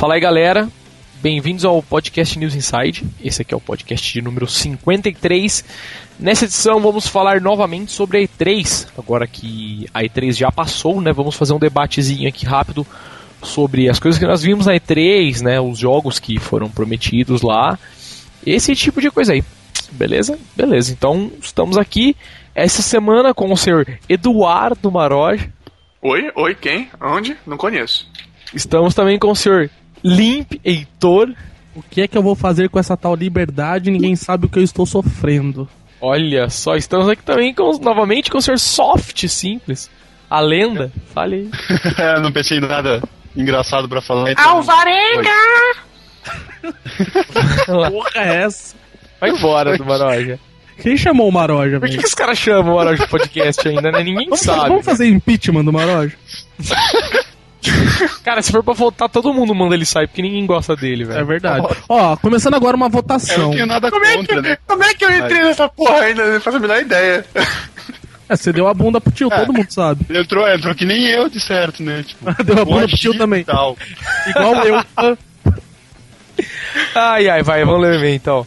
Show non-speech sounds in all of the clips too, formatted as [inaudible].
Fala aí, galera. Bem-vindos ao podcast News Inside. Esse aqui é o podcast de número 53. Nessa edição vamos falar novamente sobre a E3. Agora que a E3 já passou, né? Vamos fazer um debatezinho aqui rápido sobre as coisas que nós vimos na E3, né? Os jogos que foram prometidos lá. Esse tipo de coisa aí. Beleza? Beleza. Então, estamos aqui essa semana com o senhor Eduardo Maroja. Oi? Oi, quem? Onde? Não conheço. Estamos também com o senhor Limp Heitor. O que é que eu vou fazer com essa tal liberdade? Ninguém sabe o que eu estou sofrendo. Olha só, estamos aqui também com, novamente com o senhor Soft Simples. A lenda. Fale aí. [laughs] Não pensei em nada engraçado pra falar. Então... Alvarenga! Porra é essa? Vai embora do Maroja. Quem chamou o Maroja, Por que, que os caras chamam o Maroja de podcast ainda, né? Ninguém Vamos, sabe. vamos fazer impeachment do Maroja? [laughs] [laughs] Cara, se for pra voltar, todo mundo manda ele sair, porque ninguém gosta dele, É velho. verdade. Ó, começando agora uma Eu votação. não tenho nada Como é, contra, que, né? como é que eu entrei nessa porra ainda? Não faço a menor ideia. É, você deu a bunda pro tio, É. todo mundo sabe. Entrou, entrou que nem eu, de certo, né? Tipo, [laughs] Deu a bunda pro tio também. Tal. Igual eu. [laughs] Ai, ai, vai, vamos ler o e-mail então.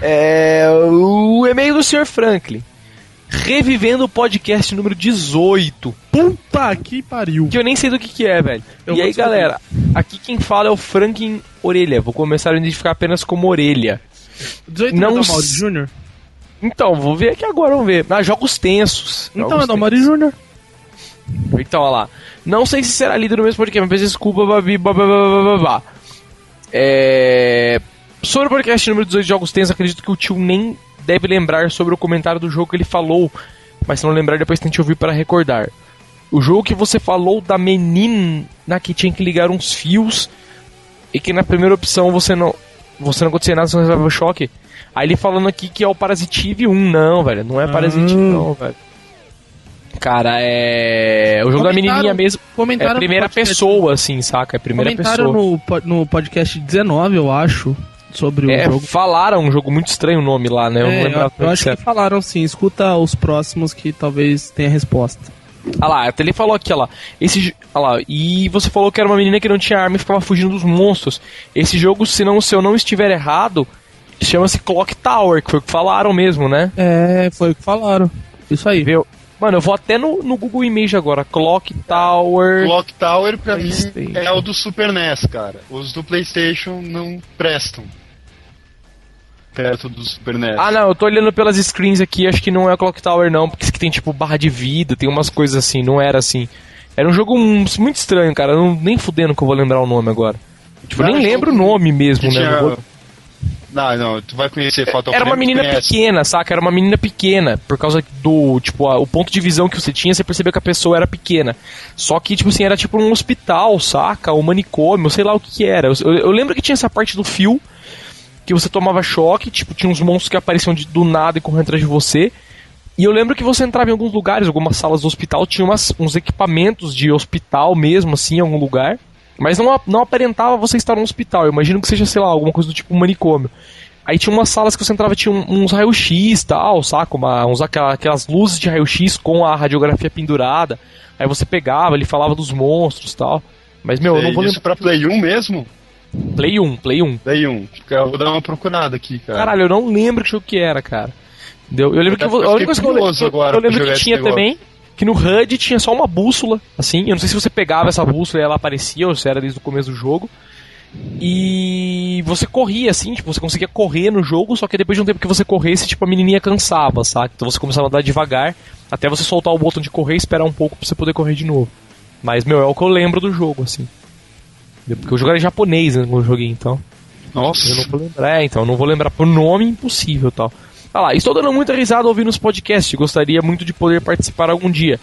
É, o e-mail do Sr. Franklin. Revivendo o podcast número 18. Puta que pariu. Que eu nem sei do que que é, velho. Eu e aí, descobrir. galera, aqui quem fala é o Franklin Orelha. Vou começar a identificar apenas como Orelha. 18 Não é Mauri Júnior? Então, vou ver aqui agora, vamos ver. Ah, jogos tensos. Então Jogos é do Mauri Júnior. Então, olha lá. Não sei se será lido no mesmo podcast, mas desculpa, babi, babá. É... Sobre o podcast número 18 de Jogos Tensos, acredito que o tio nem deve lembrar sobre o comentário do jogo que ele falou. Mas se não lembrar, depois tente ouvir para recordar. O jogo que você falou da menina que tinha que ligar uns fios e que na primeira opção você não você não acontecia nada, você não levava choque. Aí ele falando aqui que é o Parasitive 1, não, velho. Não é Parasitive, Ah. não, velho. Cara, é. O jogo da Comentaram- menininha mesmo. É Comentaram no primeira podcast- pessoa, assim, saca? É primeira Comentaram pessoa. no, po- no podcast 19, eu acho, sobre o É, jogo. falaram um jogo muito estranho o nome lá, né? Eu É, não eu, eu acho que certo. falaram sim. Escuta os próximos que talvez tenha resposta. Ah lá, até ele falou aqui, ó lá. Esse, ah lá, e você falou que era uma menina que não tinha arma e ficava fugindo dos monstros. Esse jogo, se, não, se eu não estiver errado, chama-se Clock Tower, que foi o que falaram mesmo, né? É, foi o que falaram. Isso aí. Viu? Mano, eu vou até no, no Google Image agora. Clock Tower. Clock Tower, pra mim, é o do Super NES, cara. Os do PlayStation não prestam. Perto do Super NES. Ah, não, eu tô olhando pelas screens aqui, acho que não é Clock Tower não, porque isso aqui tem tipo barra de vida, tem umas coisas assim, não era assim. Era um jogo muito estranho, cara, não, nem fudendo que eu vou lembrar o nome agora. Tipo, Não, nem um lembro o nome mesmo, né? tinha... Não vou- Não, não, tu vai conhecer Fatal Era uma menina pequena, saca? Era uma menina pequena, por causa do, tipo, a- o ponto de visão que você tinha, você percebeu que a pessoa era pequena. Só que, tipo assim, era tipo um hospital, saca? Um manicômio, sei lá o que que era. Eu- eu lembro que tinha essa parte do fio, que você tomava choque, tipo, tinha uns monstros que apareciam de- do nada e corriam atrás de você. E eu lembro que você entrava em alguns lugares, algumas salas do hospital, tinha umas- uns equipamentos de hospital mesmo, assim, em algum lugar. Mas não, não aparentava você estar num hospital. Eu imagino que seja, sei lá, alguma coisa do tipo um manicômio. Aí tinha umas salas que você entrava, tinha uns raio-x e tal, saca? Uma, uns, aquela- aquelas luzes de raio-x com a radiografia pendurada. Aí você pegava, ele falava dos monstros e tal. Mas, meu, eu não vou Isso lembrar. pra Play 1 mesmo? Play 1, Play 1. Play 1. Eu vou dar uma procurada aqui, cara. Caralho, eu não lembro que jogo que era, cara. Entendeu? Eu lembro que Eu a única coisa que eu, eu, agora eu lembro que tinha também que no HUD tinha só uma bússola, assim. Eu não sei se você pegava essa bússola e ela aparecia ou se era desde o começo do jogo. E você corria assim, tipo, você conseguia correr no jogo, só que depois de um tempo que você corresse, tipo, a menininha cansava, sabe? Então você começava a andar devagar até você soltar o botão de correr e esperar um pouco pra você poder correr de novo. Mas, meu, é o que eu lembro do jogo, assim. Porque o jogo era em japonês, né, quando eu joguei, então. Nossa. Eu não vou lembrar, é, então, não vou lembrar por nome impossível tal. Ah lá, estou dando muita risada ouvindo os podcasts, gostaria muito de poder participar algum dia.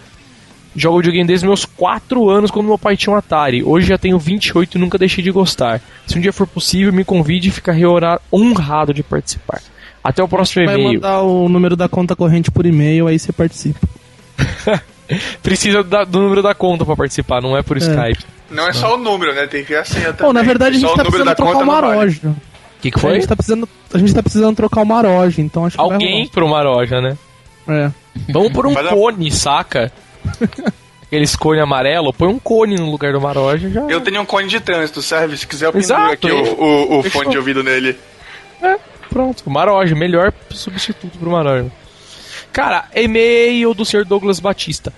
Jogo videogame desde meus 4 anos quando meu pai tinha um Atari. Hoje já tenho 28 e nunca deixei de gostar. Se um dia for possível, me convide e ficarei honrado de participar. Até o próximo Vai e-mail. mandar o número da conta corrente por e-mail, aí você participa. [laughs] Precisa da- do número da conta pra participar, não é por Skype. Não é só o número, né? Tem que ver a senha também. Bom, na verdade a gente o tá precisando trocar vale. Maroja. O que, que A foi? gente, tá precisando, a gente tá precisando trocar uma Maroja, então acho que Alguém uma loja, né? É. Vamos por um dar- cone, saca? [laughs] aqueles cone amarelo, põe um cone no lugar do Maroja já. Eu tenho um cone de trânsito, serve? Se quiser, eu penduro aqui o, o, o fone de ouvido nele. É, pronto. O Maroja, melhor substituto pro Maroja. Cara, e-mail do Sr. Douglas Batista.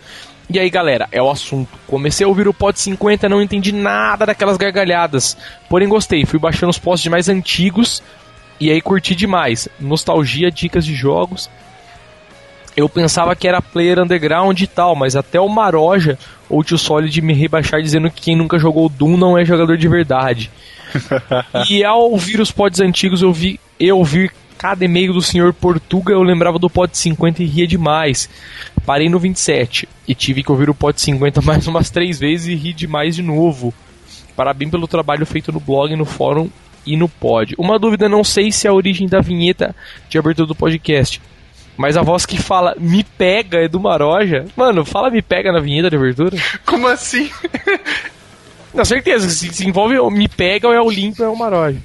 E aí, galera, é o assunto. Comecei a ouvir o Pod 50, não entendi nada daquelas gargalhadas. Porém, gostei. Fui baixando os posts mais antigos e aí curti demais. Nostalgia, dicas de jogos. Eu pensava que era player underground e tal, mas até o Maroja ou o Tio Solid me rebaixar dizendo que quem nunca jogou Doom não é jogador de verdade. [laughs] e ao ouvir os pods antigos, eu vi eu ouvir cada e-mail do senhor Portuga, eu lembrava do pod 50 e ria demais. Parei no 27 e tive que ouvir o pod 50 [laughs] mais umas três vezes e ri demais de novo. Parabéns pelo trabalho feito no blog, no fórum e no pod. Uma dúvida, não sei se é a origem da vinheta de abertura do podcast. Mas a voz que fala me pega é do Maroja. Mano, fala me pega na vinheta de abertura? [laughs] Como assim? Na certeza, se, se envolve me pega ou é o limpo ou é o Maroja.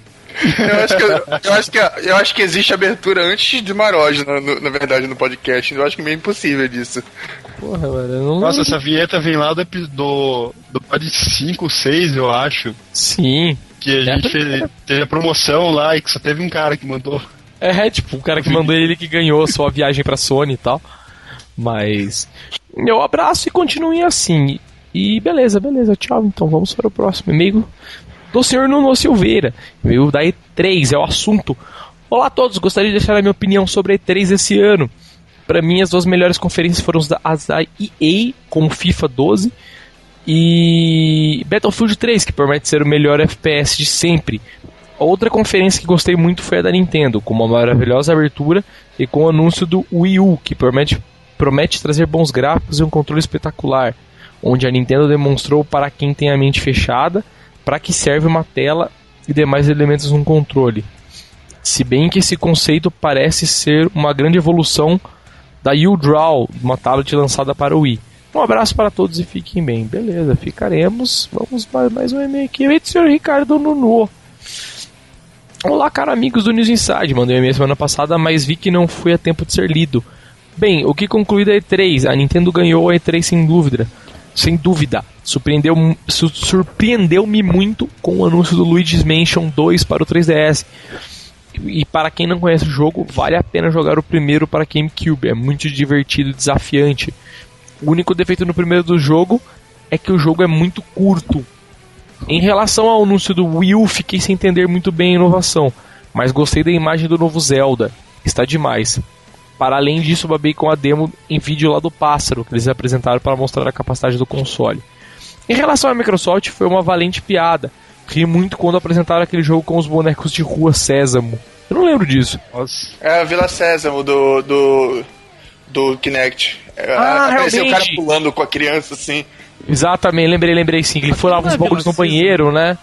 Eu acho, que, eu, acho que, eu acho que existe abertura antes de Maroja, na, na verdade, no podcast. Eu acho que é meio impossível disso. Porra, mano, eu não Nossa, essa vinheta vem lá do, do, do pod 5, 6, eu acho. Sim. Que a É, gente fez, teve a promoção lá e que só teve um cara que mandou. É, tipo, o cara que mandou ele que ganhou sua viagem pra Sony e tal. Mas. Meu abraço e continuem assim. E beleza, beleza, tchau. Então vamos para o próximo e-mail do senhor Nuno Silveira. E-mail da E3 é o assunto. Olá a todos, gostaria de deixar a minha opinião sobre a E3 esse ano. Para mim, as duas melhores conferências foram as da, EA, como FIFA 12 e Battlefield 3, que promete ser o melhor FPS de sempre. Outra conferência que gostei muito foi a da Nintendo, com uma maravilhosa abertura e com o anúncio do Wii U, que promete, promete trazer bons gráficos e um controle espetacular, onde a Nintendo demonstrou para quem tem a mente fechada para que serve uma tela e demais elementos no controle. Se bem que esse conceito parece ser uma grande evolução da U-Draw, uma tablet lançada para o Wii. Um abraço para todos e fiquem bem. Beleza, ficaremos. Vamos para mais um e-mail aqui. Oi, senhor Ricardo Nuno. Olá, caro amigos do News Inside. Mandei um e-mail semana passada, mas vi que não foi a tempo de ser lido. Bem, o que conclui da E3? A Nintendo ganhou a E3 sem dúvida. Sem dúvida. Surpreendeu, su- surpreendeu-me muito com o anúncio do Luigi's Mansion 2 para o 3DS. E para quem não conhece o jogo, vale a pena jogar o primeiro para GameCube. É muito divertido e desafiante. O único defeito no primeiro do jogo é que o jogo é muito curto. Em relação ao anúncio do Wii U, fiquei sem entender muito bem a inovação, mas gostei da imagem do novo Zelda. Está demais. Para além disso, babei com a demo em vídeo lá do pássaro que eles apresentaram para mostrar a capacidade do console. Em relação à Microsoft, foi uma valente piada. Ri muito quando apresentaram aquele jogo com os bonecos de rua Sésamo. Eu não lembro disso. Nossa. É a Vila Sésamo do, do, do Kinect. É, Ah, apareceu o cara realmente. pulando com a criança assim. Exatamente, lembrei, lembrei sim. Que ele furava não uns é bagulhos no banheiro, né?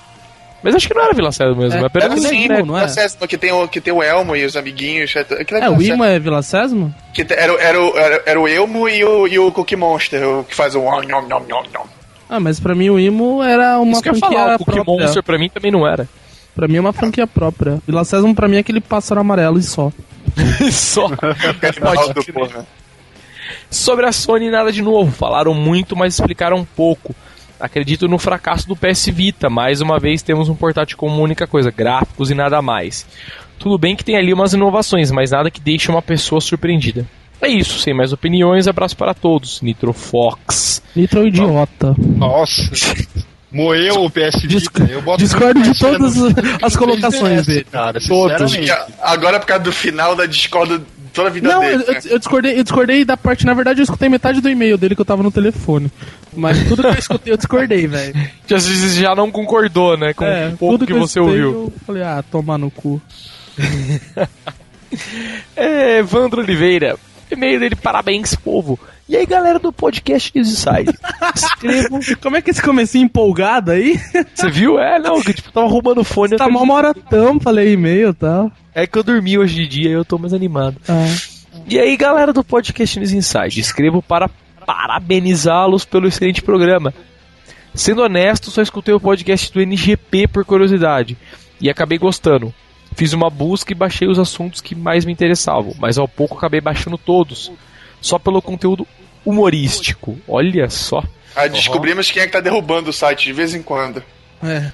Mas acho que não era Vila Sésamo mesmo. É, É, Era sim, né? não Vila é? Sésamo, que tem, o, que tem o Elmo e os amiguinhos. Aquilo É, o Vila Imo é Vila Sésamo? Que era, o- era, o- era, era o Elmo e o, e o Cookie Monster, o que faz o. Nom, nom, nom, nom, nom. Ah, mas pra mim o Imo era uma Isso que eu ia franquia falar, o Pokémon própria. Monster pra mim também não era. Pra mim é uma franquia própria. Vila Sésamo pra mim é aquele pássaro amarelo e só. [laughs] Só. Porra. Sobre a Sony, nada de novo. Falaram muito, mas explicaram pouco. Acredito no fracasso do PS Vita. Mais uma vez temos um portátil como única coisa, gráficos e nada mais. Tudo bem que tem ali umas inovações, mas nada que deixe uma pessoa surpreendida. É isso, sem mais opiniões, abraço para todos. Nitro Fox. Nitro um idiota. Nossa. Moeu o PS Vita. Disc- Eu boto discordo de todas no- as colocações 3DS, dele. Cara, sinceramente. Agora, por causa do final da Discord, toda a vida Não, dele. eu, né? eu- eu discordei, eu discordei da parte, na verdade eu escutei metade do e-mail dele que eu tava no telefone. Mas tudo que eu escutei, eu discordei, velho. [laughs] Já, já não concordou, né? Com É, o pouco tudo que, eu você escutei, ouviu. Eu falei, ah, tomar no cu. [laughs] É, Evandro Oliveira. E-mail dele, parabéns, povo. E aí, galera do podcast News Inside. [laughs] Escrevam. Como é que esse comecinho empolgado aí? Você viu? É, não, que tipo, tava roubando o fone. eu tá mal moratão, falei e-mail e tal. É que eu dormi hoje de dia e eu tô mais animado. Ah. E aí, galera do podcast News Inside, escrevo para parabenizá-los pelo excelente programa. Sendo honesto, só escutei o podcast do NGP por curiosidade e acabei gostando. Fiz uma busca e baixei os assuntos que mais me interessavam, mas ao pouco acabei baixando todos, só pelo conteúdo humorístico. Olha só. Ah, descobrimos quem é que tá derrubando o site de vez em quando. É.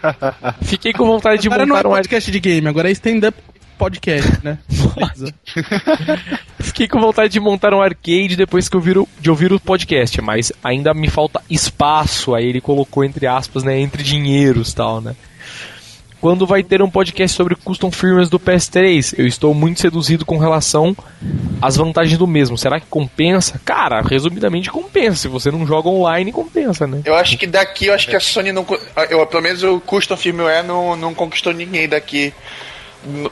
[laughs] Fiquei com vontade de Agora não é montar um podcast de game, agora é stand-up podcast, né? [laughs] Fiquei com vontade de montar um arcade depois que eu viro, de ouvir o podcast, mas ainda me falta espaço. Aí ele colocou entre aspas, né, entre dinheiros, tal, né? Quando vai ter um podcast sobre custom firmwares do PS3? Eu estou muito seduzido com relação às vantagens do mesmo. Será que compensa? Cara, resumidamente compensa. Se você não joga online, compensa, né? Eu acho que daqui, eu acho que a Sony não. Eu, pelo menos o Custom Firmware não, não conquistou ninguém daqui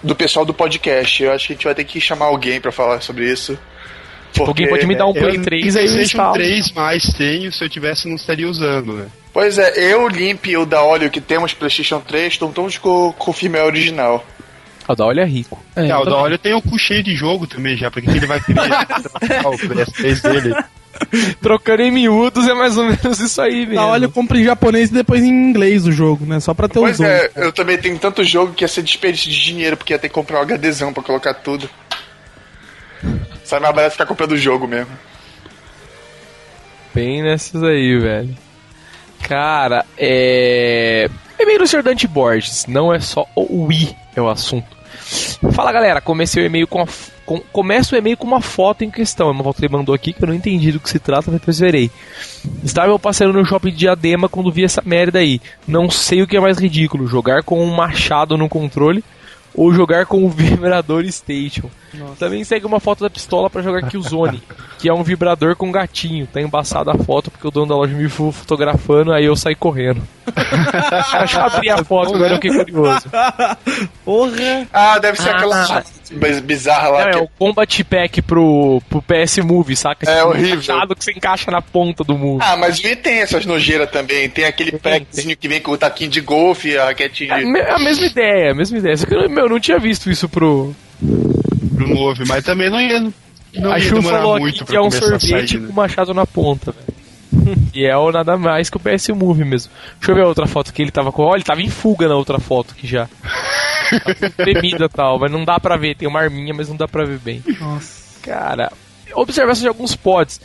do pessoal do podcast. Eu acho que a gente vai ter que chamar alguém pra falar sobre isso. Tipo, alguém pode me dar um Play 3 aí eu PlayStation instalo. 3 mais tenho, se eu tivesse não estaria usando, né? Pois é, eu, Limp e o da Óleo que temos PlayStation 3 estão todos com, com o firmware original. Ah, da olha rico. É, É, o da Olho tem o cu cheio de jogo também já, pra que que ele vai querer [laughs] o PS3 dele? [laughs] Trocando em miúdos é mais ou menos isso aí mesmo. Na olha, eu compro em japonês e depois em inglês o jogo, né? Só pra ter os Pois dois. é, eu também tenho tanto jogo que ia ser desperdício de dinheiro, porque ia ter que comprar um HDzão pra colocar tudo. Sai mais barato ficar comprando o jogo mesmo. Bem nessas aí, velho. Cara, é. É meio no Sr. Dante Borges, não é só o Wii é o assunto. Fala galera, comecei o e-mail com, a com o e-mail com uma foto em questão. É uma foto que ele mandou aqui que eu não entendi do que se trata, depois verei. Estava eu passeando no shopping de Diadema quando vi essa merda aí. Não sei o que é mais ridículo: jogar com um machado no controle ou jogar com o [laughs] vibrador Station. Também segue uma foto da pistola pra jogar Killzone, [laughs] que é um vibrador com gatinho. Tá embaçada a foto porque o dono da loja me ficou fotografando, aí eu saí correndo. [laughs] Deixa eu abrir a foto, agora eu fiquei curioso. Porra! Ah, deve ser Ah, aquela biz- bizarra lá. Não, é que o Combat Pack pro, pro PS Move, saca? É Esse horrível. que você encaixa na ponta do Move. Ah, mas o Wii tem essas nojeiras também. Tem aquele packzinho que vem com o taquinho de golfe, a raquetinha É de... me- a mesma ideia, a mesma ideia. Só que eu, meu, eu não tinha visto isso pro. Pro Move, mas também não ia, não a ia Chu demorar falou aqui muito que é um sorvete com né? machado na ponta, velho. [laughs] E é o nada mais que o PS Move mesmo. Deixa eu ver a outra foto que ele tava com. Olha, ele tava em fuga na outra foto que já. Tá tremida e tal, mas não dá pra ver. Tem uma arminha, mas não dá pra ver bem. Nossa. Cara, observação de alguns pods.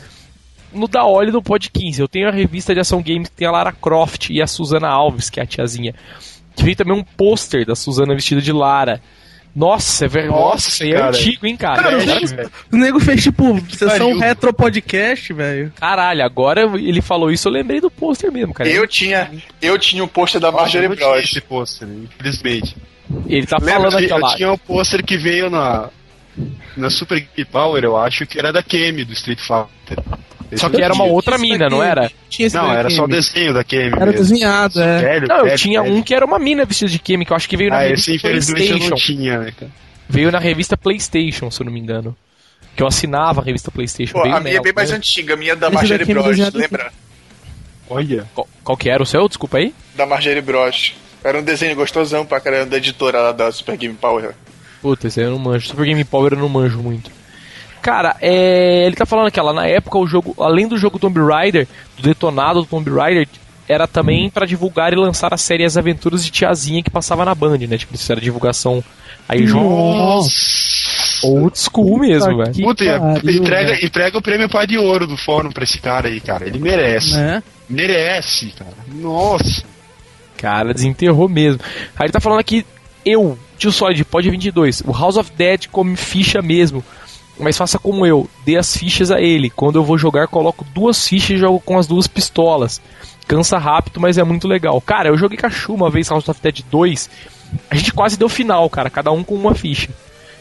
No da Oli no Pod 15, eu tenho a revista de ação games que tem a Lara Croft e a Susana Alves, que é a tiazinha. Que veio também um pôster da Susana vestida de Lara. Nossa, é velho. Nossa, aí é cara. antigo, hein, cara? Cara, Agora- velho. O nego fez tipo sessão Pariu. retro podcast, velho. Caralho, agora ele falou isso, eu lembrei do pôster mesmo, cara. Eu tinha, eu tinha um pôster da Marjorie Bros. esse pôster, infelizmente. Ele tá Lembra falando aqui, ó eu tinha um pôster que veio na, na Super Power, eu acho que era da Kemi, do Street Fighter. Esse Só eu que era uma tinha. outra mina, não era? Tinha esse Não, era só o desenho da Kemi. Era mesmo. desenhado, é. Velho, Não, eu velho, tinha velho. um que era uma mina vestida de Kemi, que eu acho que veio na Ah, revista esse infelizmente eu PlayStation. não tinha, né, cara? Veio na revista PlayStation, se eu não me engano. Que eu assinava a revista PlayStation. Pô, veio a minha é bem mais né? antiga, a minha é da Marjorie é Bros, lembra? Olha. Qual, qual que era o seu? Desculpa aí. Da Marjorie Bros. Era um desenho gostosão pra caramba da editora lá da Super Game Power. Puta, esse aí eu não manjo. Super Game Power eu não manjo muito. Cara, é... ele tá falando que lá na época o jogo, além do jogo Tomb Raider, do detonado do Tomb Raider, era também pra divulgar e lançar a série As Aventuras de Tiazinha que passava na Band, né? Tipo, isso era divulgação aí Nossa! old school mesmo, velho. Puta, pariu, entrega, velho. entrega o prêmio pai de ouro do fórum pra esse cara aí, cara. Ele merece. Né? Merece, cara. Nossa. Cara, desenterrou mesmo. Aí ele tá falando aqui, eu, tio Solid, pode 22. O House of Dead come ficha mesmo. Mas faça como eu, dê as fichas a ele. Quando eu vou jogar, coloco duas fichas e jogo com as duas pistolas. Cansa rápido, mas é muito legal. Cara, eu joguei com a Chu uma vez House of Dead 2. A gente quase deu final, cara. Cada um com uma ficha.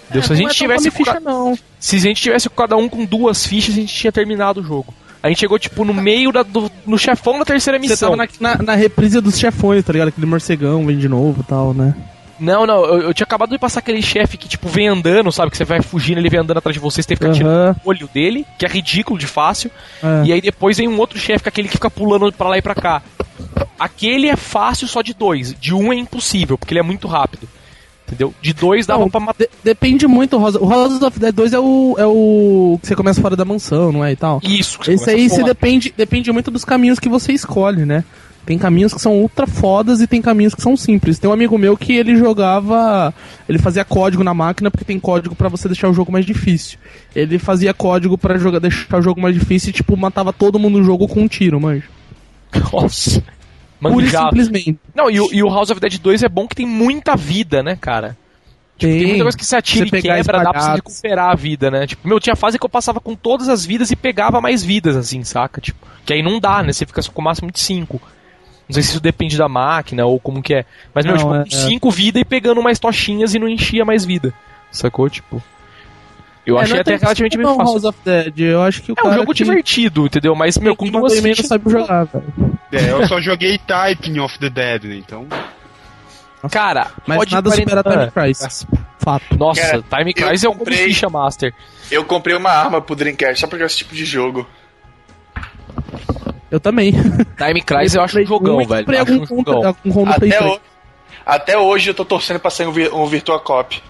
Deu, se a Não gente é tivesse ficha, não. se a gente tivesse cada um com duas fichas, a gente tinha terminado o jogo. A gente chegou, tipo, no meio da, do, no chefão da terceira Você missão. tava na, na, na reprise dos chefões, tá ligado? Aquele morcegão vem de novo e tal, né? Não, não, eu, eu tinha acabado de passar aquele chefe que, tipo, vem andando, sabe? Que você vai fugindo, ele vem andando atrás de você, você tem que ficar tirando Aham. o olho dele, que é ridículo de fácil. É. E aí depois vem um outro chefe, que é aquele que fica pulando pra lá e pra cá. Aquele é fácil só de dois, de um é impossível, porque ele é muito rápido. Entendeu? De dois dava Não, pra matar. de- depende muito. House, o House of Dead 2 é o, é o que você começa fora da mansão, não é? E tal. Isso, que Esse aí você depende, depende muito dos caminhos que você escolhe, né? Tem caminhos que são ultra fodas e tem caminhos que são simples. Tem um amigo meu que ele jogava. Ele fazia código na máquina porque tem código pra você deixar o jogo mais difícil. Ele fazia código pra jogar, deixar o jogo mais difícil e, tipo, matava todo mundo no jogo com um tiro, manja. Nossa. Pura simplesmente. Não, e, o- e o House of Dead 2 é bom que tem muita vida, né, cara? Tipo, tem, Tem. muita coisa que se atira Você e quebra, dá pra você recuperar a vida, né? Tipo, meu, tinha fase que eu passava com todas as vidas e pegava mais vidas, assim, saca? Tipo, que aí não dá, né? Você fica com o máximo de 5. Não sei se isso depende da máquina ou como que é. Mas, meu, Não, tipo, é- com 5 vidas e pegando mais tochinhas e não enchia mais vida. Sacou? Tipo. Eu É, achei não é até relativamente bem fácil. House of Dead. Eu acho que o É um jogo que divertido, entendeu? Mas, meu, com quem duas mandou e-mail não fichas. sabe jogar, velho. É, eu só joguei Typing of the Dead, né? Então. Cara, Mas pode nada supera quarenta- Time Crisis. Fato. Nossa, Cara, Time eu Crisis é um comprei- ficha master. Eu comprei uma arma pro Dreamcast só pra jogar esse tipo de jogo. Eu também. Time Crisis eu acho um jogão, velho. Acho um jogão. Play Até, 3. ho- até hoje eu tô torcendo pra sair um, um Virtua Cop.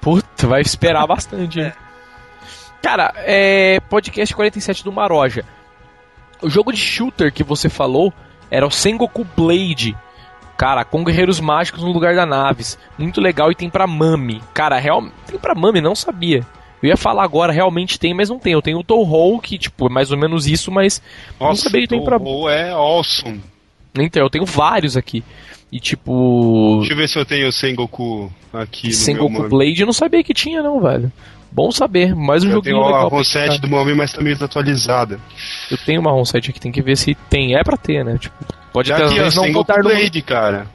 Puta, vai esperar [laughs] bastante, hein? Cara, é. Podcast 47 do Maroja. O jogo de shooter que você falou era o Sengoku Blade. Cara, com guerreiros mágicos no lugar da naves. Muito legal e tem pra Mami. Cara, real... tem pra Mami, não sabia. Eu ia falar agora, realmente tem, mas não tem. Eu tenho o Touhou, que, tipo, é mais ou menos isso, mas. não Nossa, sabia que tem pra. o é awesome. Então, eu tenho vários aqui. E tipo. Deixa eu ver se eu tenho o Sengoku aqui Sengoku meu. Blade eu não sabia que tinha, não, velho. Bom saber, mais um Eu joguinho tenho a legal. pra ROM 7 jogar. do Momi, mas tá meio desatualizada. Eu tenho uma ROM 7 aqui, tem que ver se tem. É pra ter, né? Tipo, pode Já às aqui, vezes não botar no... Blade, cara.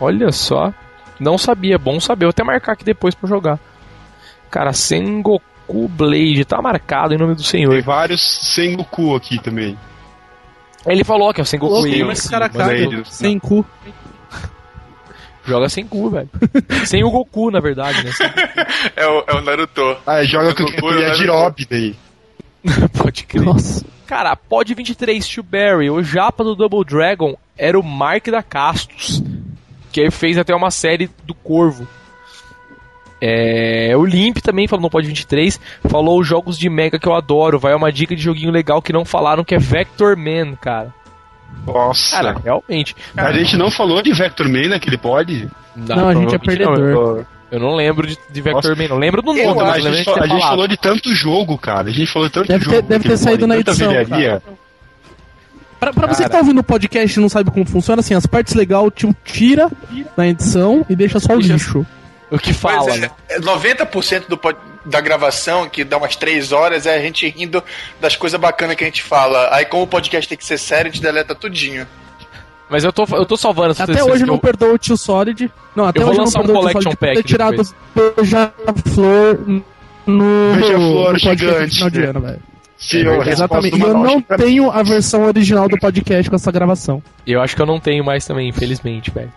Olha só. Não sabia, bom saber. Vou até marcar aqui depois pra jogar. Cara, Sengoku Blade, tá marcado em nome do Tem senhor. vários Sengoku aqui também. Ele falou que é o Sengoku Louco, Ace, mas cara mas caga, ele- sem cu. joga sem cu, velho. sem o Goku, na verdade, né? [laughs] É o, é o Naruto. Ah, joga com Sengoku o e o Yajirobe daí. Pode crer. Nossa. Cara, Pod 23 to Barry, o japa do Double Dragon era o Mark da Castos, que aí fez até uma série do Corvo. É, o Limp também falou no Pod 23, falou os jogos de Mega que eu adoro, vai uma dica de joguinho legal que não falaram que é Vector Man, cara. Nossa. Cara, realmente. a gente não falou de Vector Man naquele pod? Não, a gente é provavelmente não. perdedor. Eu, eu não lembro de, de Vector Nossa. Man, não lembro do nome, Eu mas a gente, ter a gente falou de tanto jogo, cara. A gente falou de tanto Deve ter- jogo. deve ter saído na edição. Pra, pra você Cara. que tá ouvindo o podcast e não sabe como funciona, assim, as partes legais, tipo, tira na edição e deixa só o Deixa- lixo. O que fala, Pois né? é, 90% do, pod- da gravação, que dá umas 3 horas, é a gente rindo das coisas bacanas que a gente fala. Aí, como o podcast tem que ser sério, a gente deleta tudinho. Mas eu tô, eu tô salvando essas Até hoje que não eu- perdoou o tio Solid. Não, até Eu vou hoje não lançar um perdoou o tio collection ter pack tirado beija-flor no, Beija-flor no podcast gigante, de final de ano, velho. Sim, resposta Exatamente. do E eu não tenho a versão original do podcast com essa gravação. Eu acho que eu não tenho mais também, infelizmente, velho.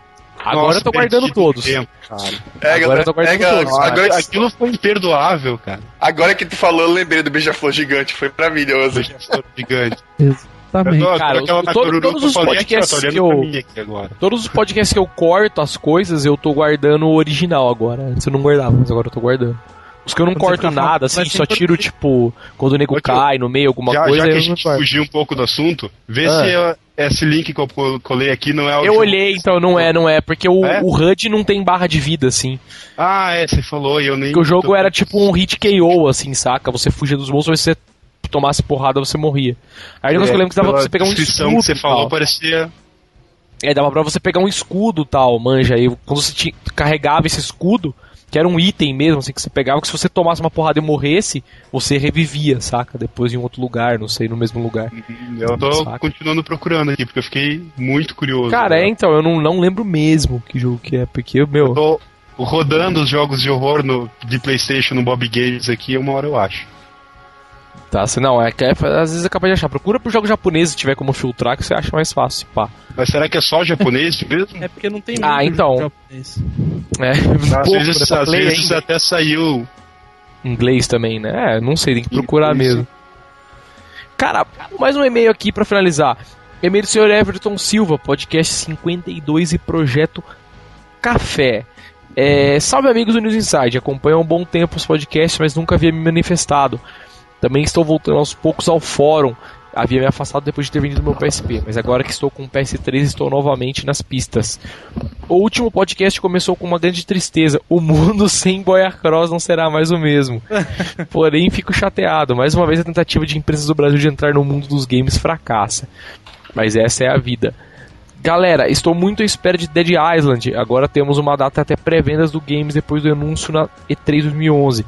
Agora Nossa, eu tô guardando todos. tempo, cara. É, Agora galera, eu tô guardando é, galera, todos. agora, que- Aquilo foi imperdoável, cara. agora que tu falou, eu lembrei do Beija-Flor Gigante, foi maravilhoso. Beija-flor gigante. [laughs] Exatamente. Eu tô- Cara, todo- Coruruca, todos eu os aqui, podcasts que eu-. Todos os podcasts que eu corto as coisas, eu tô guardando o original agora. Antes eu não guardava, mas agora eu tô guardando. Os que eu não Quando corto nada, falando, assim, só tiro, tipo, quando o nego cai no meio, alguma já, coisa, já que a gente fugiu um pouco do assunto, vê Ah. se eu- esse link que eu col- colei aqui não é o Eu jogo. olhei, então não é, não é, porque o, É? o HUD não tem barra de vida, assim. Ah, é, você falou e eu nem. Porque o jogo tô- era tipo um hit KO, assim, saca? Você fugia dos monstros, se você tomasse porrada, você morria. Aí depois que eu lembro que dava pra você pegar um escudo. que você e falou tal. parecia. É, dava pra você pegar um escudo tal, manja. Aí quando você ti- carregava esse escudo, que era um item mesmo, assim, que você pegava, que se você tomasse uma porrada e morresse, você revivia, saca? Depois em outro lugar, não sei, no mesmo lugar. Eu tô Saca. continuando procurando aqui, porque eu fiquei muito curioso. Cara, é, né? então, eu não, não lembro mesmo que jogo que é, porque, meu. Eu tô rodando os jogos de horror no, de Playstation no Bob Games aqui, uma hora eu acho. Tá, você não, é que é, às vezes é capaz de achar. Procura pro jogo japonês se tiver como filtrar, que você acha mais fácil, pá. Mas será que é só japonês mesmo? É porque não tem Ah, então. japonês. É, Às [laughs] pouco, vezes, às vezes até saiu. Inglês também, né? É, não sei, tem que procurar Isso. mesmo. Cara, mais um e-mail aqui pra finalizar. E-mail do senhor Everton Silva, podcast 52 e projeto Café. É, salve amigos do News Inside, acompanho há um bom tempo os podcasts, mas nunca havia me manifestado. Também estou voltando aos poucos ao fórum. Havia me afastado depois de ter vendido meu PSP, mas agora que estou com o PS3 estou novamente nas pistas. O último podcast começou com uma grande tristeza. O mundo [laughs] sem Boia Cross não será mais o mesmo. [laughs] Porém, fico chateado. Mais uma vez a tentativa de empresas do Brasil de entrar no mundo dos games fracassa. Mas essa é a vida. Galera, estou muito à espera de Dead Island. Agora temos uma data até pré-vendas do games depois do anúncio na E3 2011.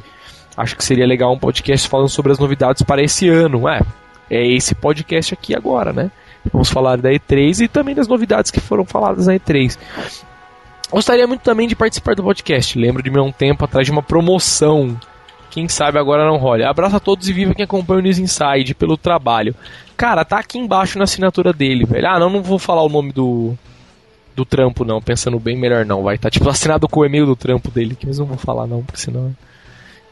Acho que seria legal um podcast falando sobre as novidades para esse ano. É, é esse podcast aqui agora, né? Vamos falar da E3 e também das novidades que foram faladas na E3. Gostaria muito também de participar do podcast. Lembro de há um tempo atrás de uma promoção. Quem sabe agora não rola. Abraço a todos e viva quem acompanha o News Inside pelo trabalho. Cara, tá aqui embaixo na assinatura dele, velho. Ah, não, não vou falar o nome do do trampo não, pensando bem melhor não, vai tá tipo assinado com o e-mail do trampo dele, que mas não vou falar não, porque senão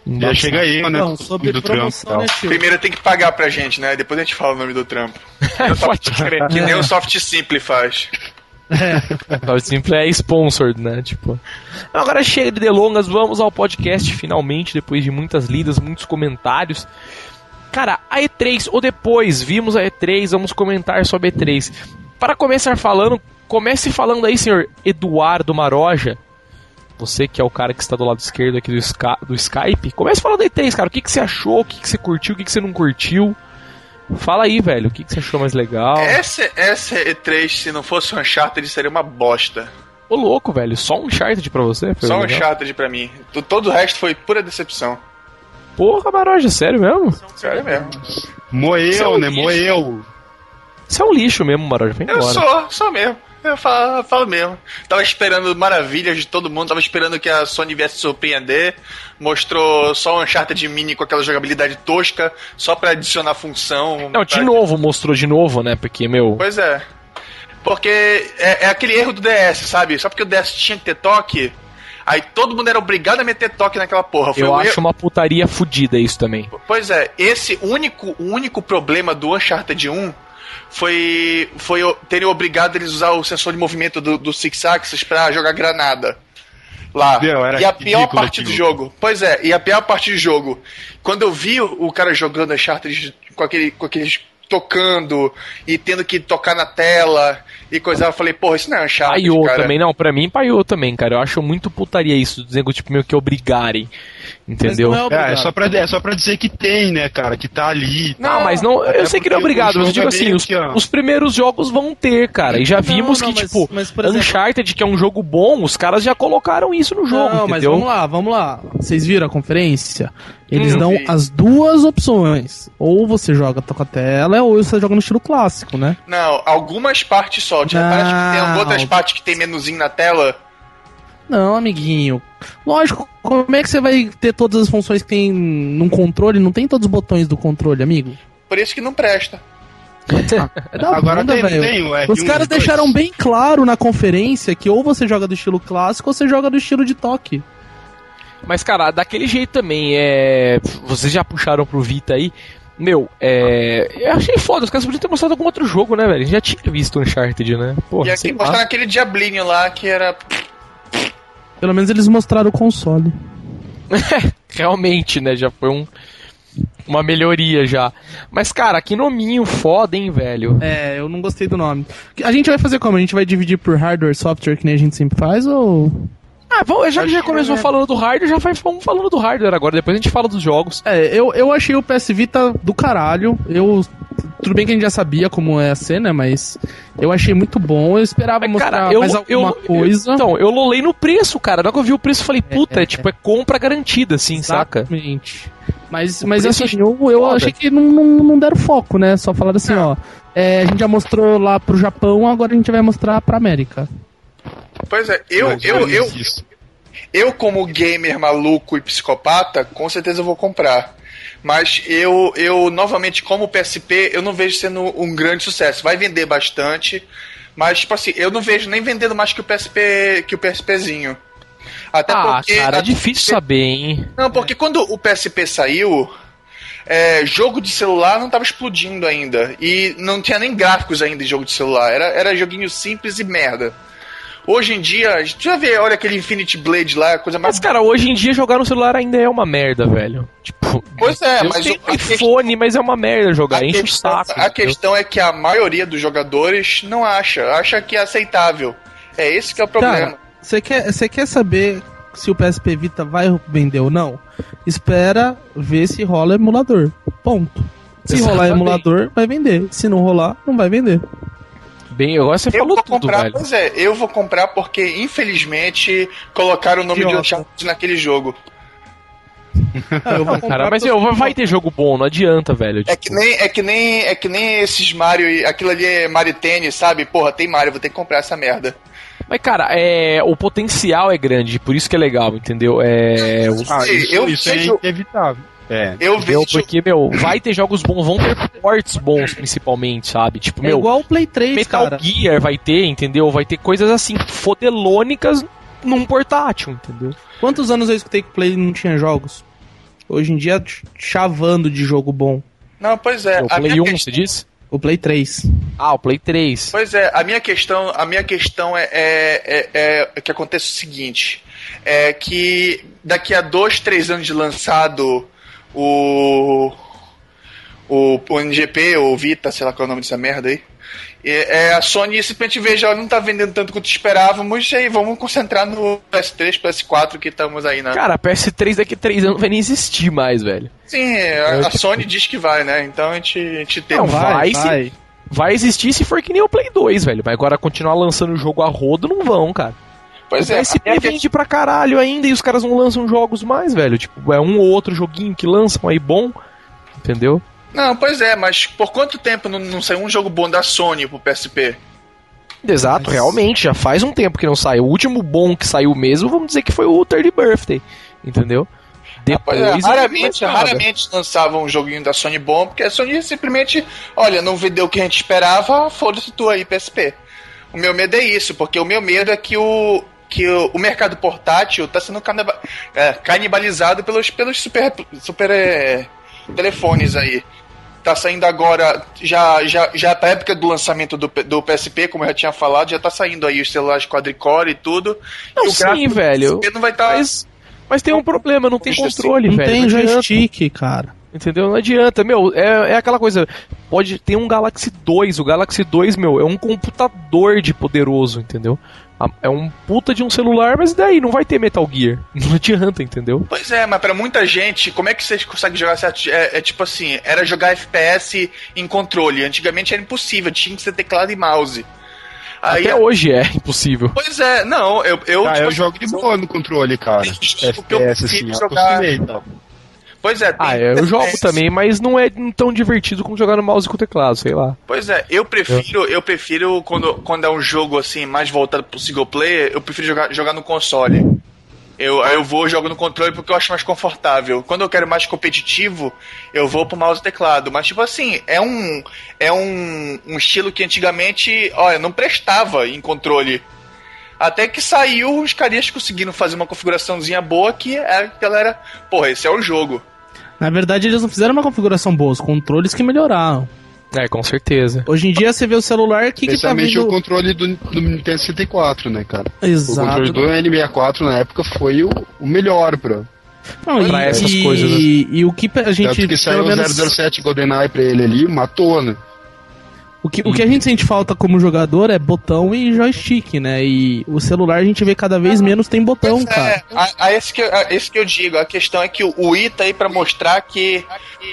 já chega aí, né? Não, sobre do promoção, trampo, né, tal. tio? Primeiro tem que pagar pra gente, né? Depois a gente fala o nome do trampo. [laughs] Que nem o Soft Simple faz. [laughs] O Simple é sponsored, né? Tipo. Agora chega de delongas, vamos ao podcast finalmente, depois de muitas lidas, muitos comentários. Cara, a E3, ou depois, vimos a E3, vamos comentar sobre a E3. Para começar falando, comece falando aí, senhor Eduardo Maroja. Você que é o cara que está do lado esquerdo aqui do, Sky- do Skype, comece falando da E3, cara. O que, que você achou? O que, que você curtiu? O que, que você não curtiu? Fala aí, velho. O que, que você achou mais legal? Essa, essa E3, se não fosse um Uncharted, seria uma bosta. Ô, louco, velho. Só um Uncharted pra você? Foi Só um? Uncharted pra mim. Todo o resto foi pura decepção. Porra, Maroja, sério mesmo? Sério mesmo. Moeu, Seu né? lixo. Moeu. Você é um lixo mesmo, Maroja. Vem Eu embora. sou, sou mesmo. Eu falo, eu falo mesmo. Tava esperando maravilhas de todo mundo, tava esperando que a Sony viesse surpreender. Mostrou só um Uncharted Mini com aquela jogabilidade tosca, só pra adicionar função. Não, de novo mostrou de novo, né? Porque, meu. Pois é. Porque é, é aquele erro do DS, sabe? Só porque o DS tinha que ter toque, aí todo mundo era obrigado a meter toque naquela porra. Foi Eu um acho erro- uma putaria fudida isso também. Pois é, esse único, único problema do Uncharted 1 foi, foi terem obrigado eles a usar o sensor de movimento do, do Six Axis pra jogar granada. Lá. Meu, era e a pior parte do jogo. Pois é, e a pior parte do jogo. Quando eu vi o, cara jogando Uncharted com, aquele, com aqueles tocando e tendo que tocar na tela e coisa, eu falei, porra, isso não é Uncharted, Paiou cara. também, não, pra mim paiou também, cara. Eu acho muito putaria isso, nego, tipo, meio que obrigarem. Entendeu? Mas não é É, é só, pra, é só pra dizer que tem, né, cara? Que tá ali. Não, mas não, eu Até sei que não é obrigado, mas eu digo é assim, os, que, os primeiros jogos vão ter, cara. E já Não, vimos não, que, mas- tipo, mas, por exemplo- Uncharted, que é um jogo bom, os caras já colocaram isso no jogo, Não, mas entendeu? vamos lá, vamos lá. Vocês viram a conferência? Eles Hum, dão vi. as duas opções. Ou você joga com a tela, ou você joga no estilo clássico, né? Não, algumas partes só. Te repara que tem Não. outras partes que tem menuzinho na tela. Não, amiguinho. Lógico, como é que você vai ter todas as funções que tem num controle? Não tem todos os botões do controle, amigo. Por isso que não presta. É da Agora bunda, tem, tem o R1 Os caras dois. deixaram bem claro na conferência que ou você joga do estilo clássico ou você joga do estilo de toque. Mas, cara, daquele jeito também, é. Vocês já puxaram pro Vita aí. Meu, é. Eu achei foda, os caras podiam ter mostrado algum outro jogo, né, velho? A gente já tinha visto Uncharted, né? Porra, e aqui lá. mostraram aquele diablinho lá que era. Pelo menos eles mostraram o console. [laughs] Realmente, né? Já foi um. Uma melhoria já. Mas, cara, que nominho foda, hein, velho? É, eu não gostei do nome. A gente vai fazer como? A gente vai dividir por hardware e software que nem a gente sempre faz ou. Ah, já que já começou é. falando do hardware, já vamos falando do hardware agora. Depois a gente fala dos jogos. É, eu, eu achei o PS Vita do caralho. Eu. Tudo bem que a gente já sabia como é a cena, mas eu achei muito bom. Eu esperava Mas, mostrar cara, eu, mais eu, alguma coisa. Então, eu lolei no preço, cara. Na hora que eu vi o preço, eu falei, puta, é, é, tipo, é compra garantida, assim, saca? Exatamente. Mas, O mas preço assim, eu, eu foda. achei que não, não, não deram foco, né? Só falaram assim, ó. é, a gente já mostrou lá pro Japão, agora a gente vai mostrar pra América. Pois é, eu, eu, eu, isso. eu, como gamer maluco e psicopata, com certeza eu vou comprar. Mas eu, eu, novamente, como PSP, eu não vejo sendo um grande sucesso. Vai vender bastante, mas, tipo assim, eu não vejo nem vendendo mais que o PSP, que o PSPzinho. Até Ah, porque. cara, é difícil saber, hein? Não, porque quando o PSP saiu, é, jogo de celular não tava explodindo ainda. E não tinha nem gráficos ainda em jogo de celular. Era, era joguinho simples e merda. Hoje em dia, já vê, olha aquele Infinity Blade lá, coisa mais. Mas, cara, hoje em dia jogar no celular ainda é uma merda, velho. Tipo, Pois é, eu mas tenho o- iPhone, mas é uma merda jogar, A enche o questão, saco. a entendeu? questão é que a maioria dos jogadores não acha, acha que é aceitável. É esse que é o problema. Cara, você quer, você quer saber se o PSP Vita vai vender ou não? Espera ver se rola emulador. Ponto. Se rolar Exatamente. emulador, vai vender. Se não rolar, não vai vender. Bem, agora você eu falou vou tudo, comprar, velho. pois é, eu vou comprar porque infelizmente colocaram o nome de Idiota. Uncharted naquele jogo. Ah, Cara, mas eu vai ter jogo bom, não adianta, velho. É que tipo, nem é que nem é que nem esses Mario, e- aquilo ali é Mario Tennis, sabe? Porra, tem Mario, vou ter que comprar essa merda. Mas, cara, é, o potencial é grande, por isso que é legal, entendeu? É, os- Ah, sei, isso, eu isso é vejo- inevitável. É. Eu vejo Porque, meu, vai ter jogos bons, vão ter ports bons, principalmente, sabe? Tipo, É meu, igual o Play 3, Metal cara. Gear vai ter, entendeu? Vai ter coisas assim, fodelônicas num portátil, entendeu? Quantos anos eu escutei que o Play não tinha jogos? Hoje em dia, ch- chavando de jogo bom. Não, pois é. o Play minha 1, questão- você disse? O Play 3. Ah, o Play 3. Pois é, a minha questão, a minha questão é, é, é- é que acontece o seguinte: é que daqui a dois, três anos de lançado o o, o NGP, ou Vita, sei lá qual é o nome dessa merda aí. É, é, a Sony simplesmente veja, ela não tá vendendo tanto quanto esperávamos, e aí vamos concentrar no PS3, PS4 que estamos aí na. Cara, a PS3 daqui a 3 anos não vai nem existir mais, velho. Sim, a, a Sony diz que vai, né? Então a gente, a gente tem Não, um- vai, se- Vai existir se for que nem o Play 2, velho. Mas agora continuar lançando o jogo a rodo não vão, cara. Pois o é, PSP que- vende pra caralho ainda e os caras não lançam jogos mais, velho. Tipo, é um ou outro joguinho que lançam aí bom, entendeu? Não, pois é, mas por quanto tempo não, não saiu um jogo bom da Sony pro PSP? Exato, realmente, já faz um tempo que não sai. O último bom que saiu mesmo, vamos dizer que foi o Third Birthday, entendeu? Pois Depois. é, não raramente, raramente lançavam um joguinho da Sony bom, porque a Sony simplesmente, olha, não vendeu o que a gente esperava, foda-se tu aí, PSP. O meu medo é isso, porque o meu medo é que o, que o, o mercado portátil tá sendo caneba- é, canibalizado pelos, pelos super, super é, telefones aí. Tá saindo agora, já, já, já pra época do lançamento do, do PSP, como eu já tinha falado, já tá saindo aí os celulares quadricore e tudo. Não, e sim, velho. Não vai estar. Mas, mas tem um problema, não tem assim, controle, Não velho. tem não adianta. joystick, cara. Entendeu? Não adianta, meu, é, é aquela coisa. Pode ter um Galaxy 2. O Galaxy 2, meu, é um computador de poderoso, entendeu? É um puta de um celular, mas daí não vai ter Metal Gear. [laughs] Não adianta, entendeu? Pois é, mas pra muita gente, como é que vocês conseguem jogar certo? É, é tipo assim, era jogar FPS em controle. Antigamente era impossível, tinha que ser teclado e mouse. Aí, Até hoje é impossível. Pois é, não, eu. eu Ah, tipo eu assim, jogo de boa no controle, cara. [laughs] Que eu FPS, assim, jogar- acostumei tal. Pois é, Ah, eu jogo também, mas não é tão divertido como jogar no mouse com teclado, sei lá. Pois é, eu prefiro, eu prefiro quando, quando é um jogo assim mais voltado pro single player, eu prefiro jogar, jogar no console. Eu, aí eu vou jogo no controle porque eu acho mais confortável. Quando eu quero mais competitivo, eu vou pro mouse e teclado. Mas tipo assim, é um é um, um estilo que antigamente, olha, não prestava em controle. Até que saiu, os caras conseguiram fazer uma configuraçãozinha boa que é a galera, porra, esse é o jogo. Na verdade, eles não fizeram uma configuração boa, os controles que melhoraram. É, com certeza. Hoje em dia você vê o celular, o que, que tá Especialmente o vindo... controle do, do Nintendo 64, né, cara? O Exato. controle do N64 na época foi o, o melhor pra. Não, Pra e, essas e- coisas, né? e o que a gente... Tanto que saiu pelo o menos- 007 GoldenEye pra ele ali, matou, né? O que, o que a gente sente falta como jogador é botão e joystick, né? E o celular a gente vê cada vez menos tem botão, Pois cara. é, a, a esse, que, eu- a esse que eu digo. A questão é que o, o I tá aí pra mostrar que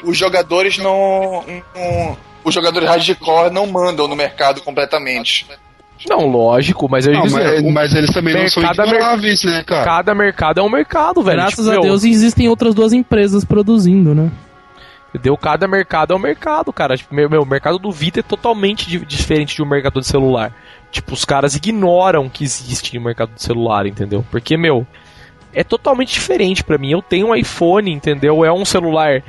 os jogadores não, não- Os jogadores hardcore não mandam no mercado completamente. Não, lógico, mas eu Não, mas, mas eles também não são mercado é ignoráveis, né, cara? cada mercado é um mercado, velho. Graças Tipo, a meu, Deus existem outras duas empresas produzindo, né? Entendeu? Cada mercado um mercado, cara. Tipo, meu, meu, o mercado do Vita é totalmente di- diferente de um mercado de celular. Tipo, os caras ignoram que existe um mercado de celular, entendeu? Porque, meu, é totalmente diferente pra mim. Eu tenho um iPhone, entendeu? É um celular,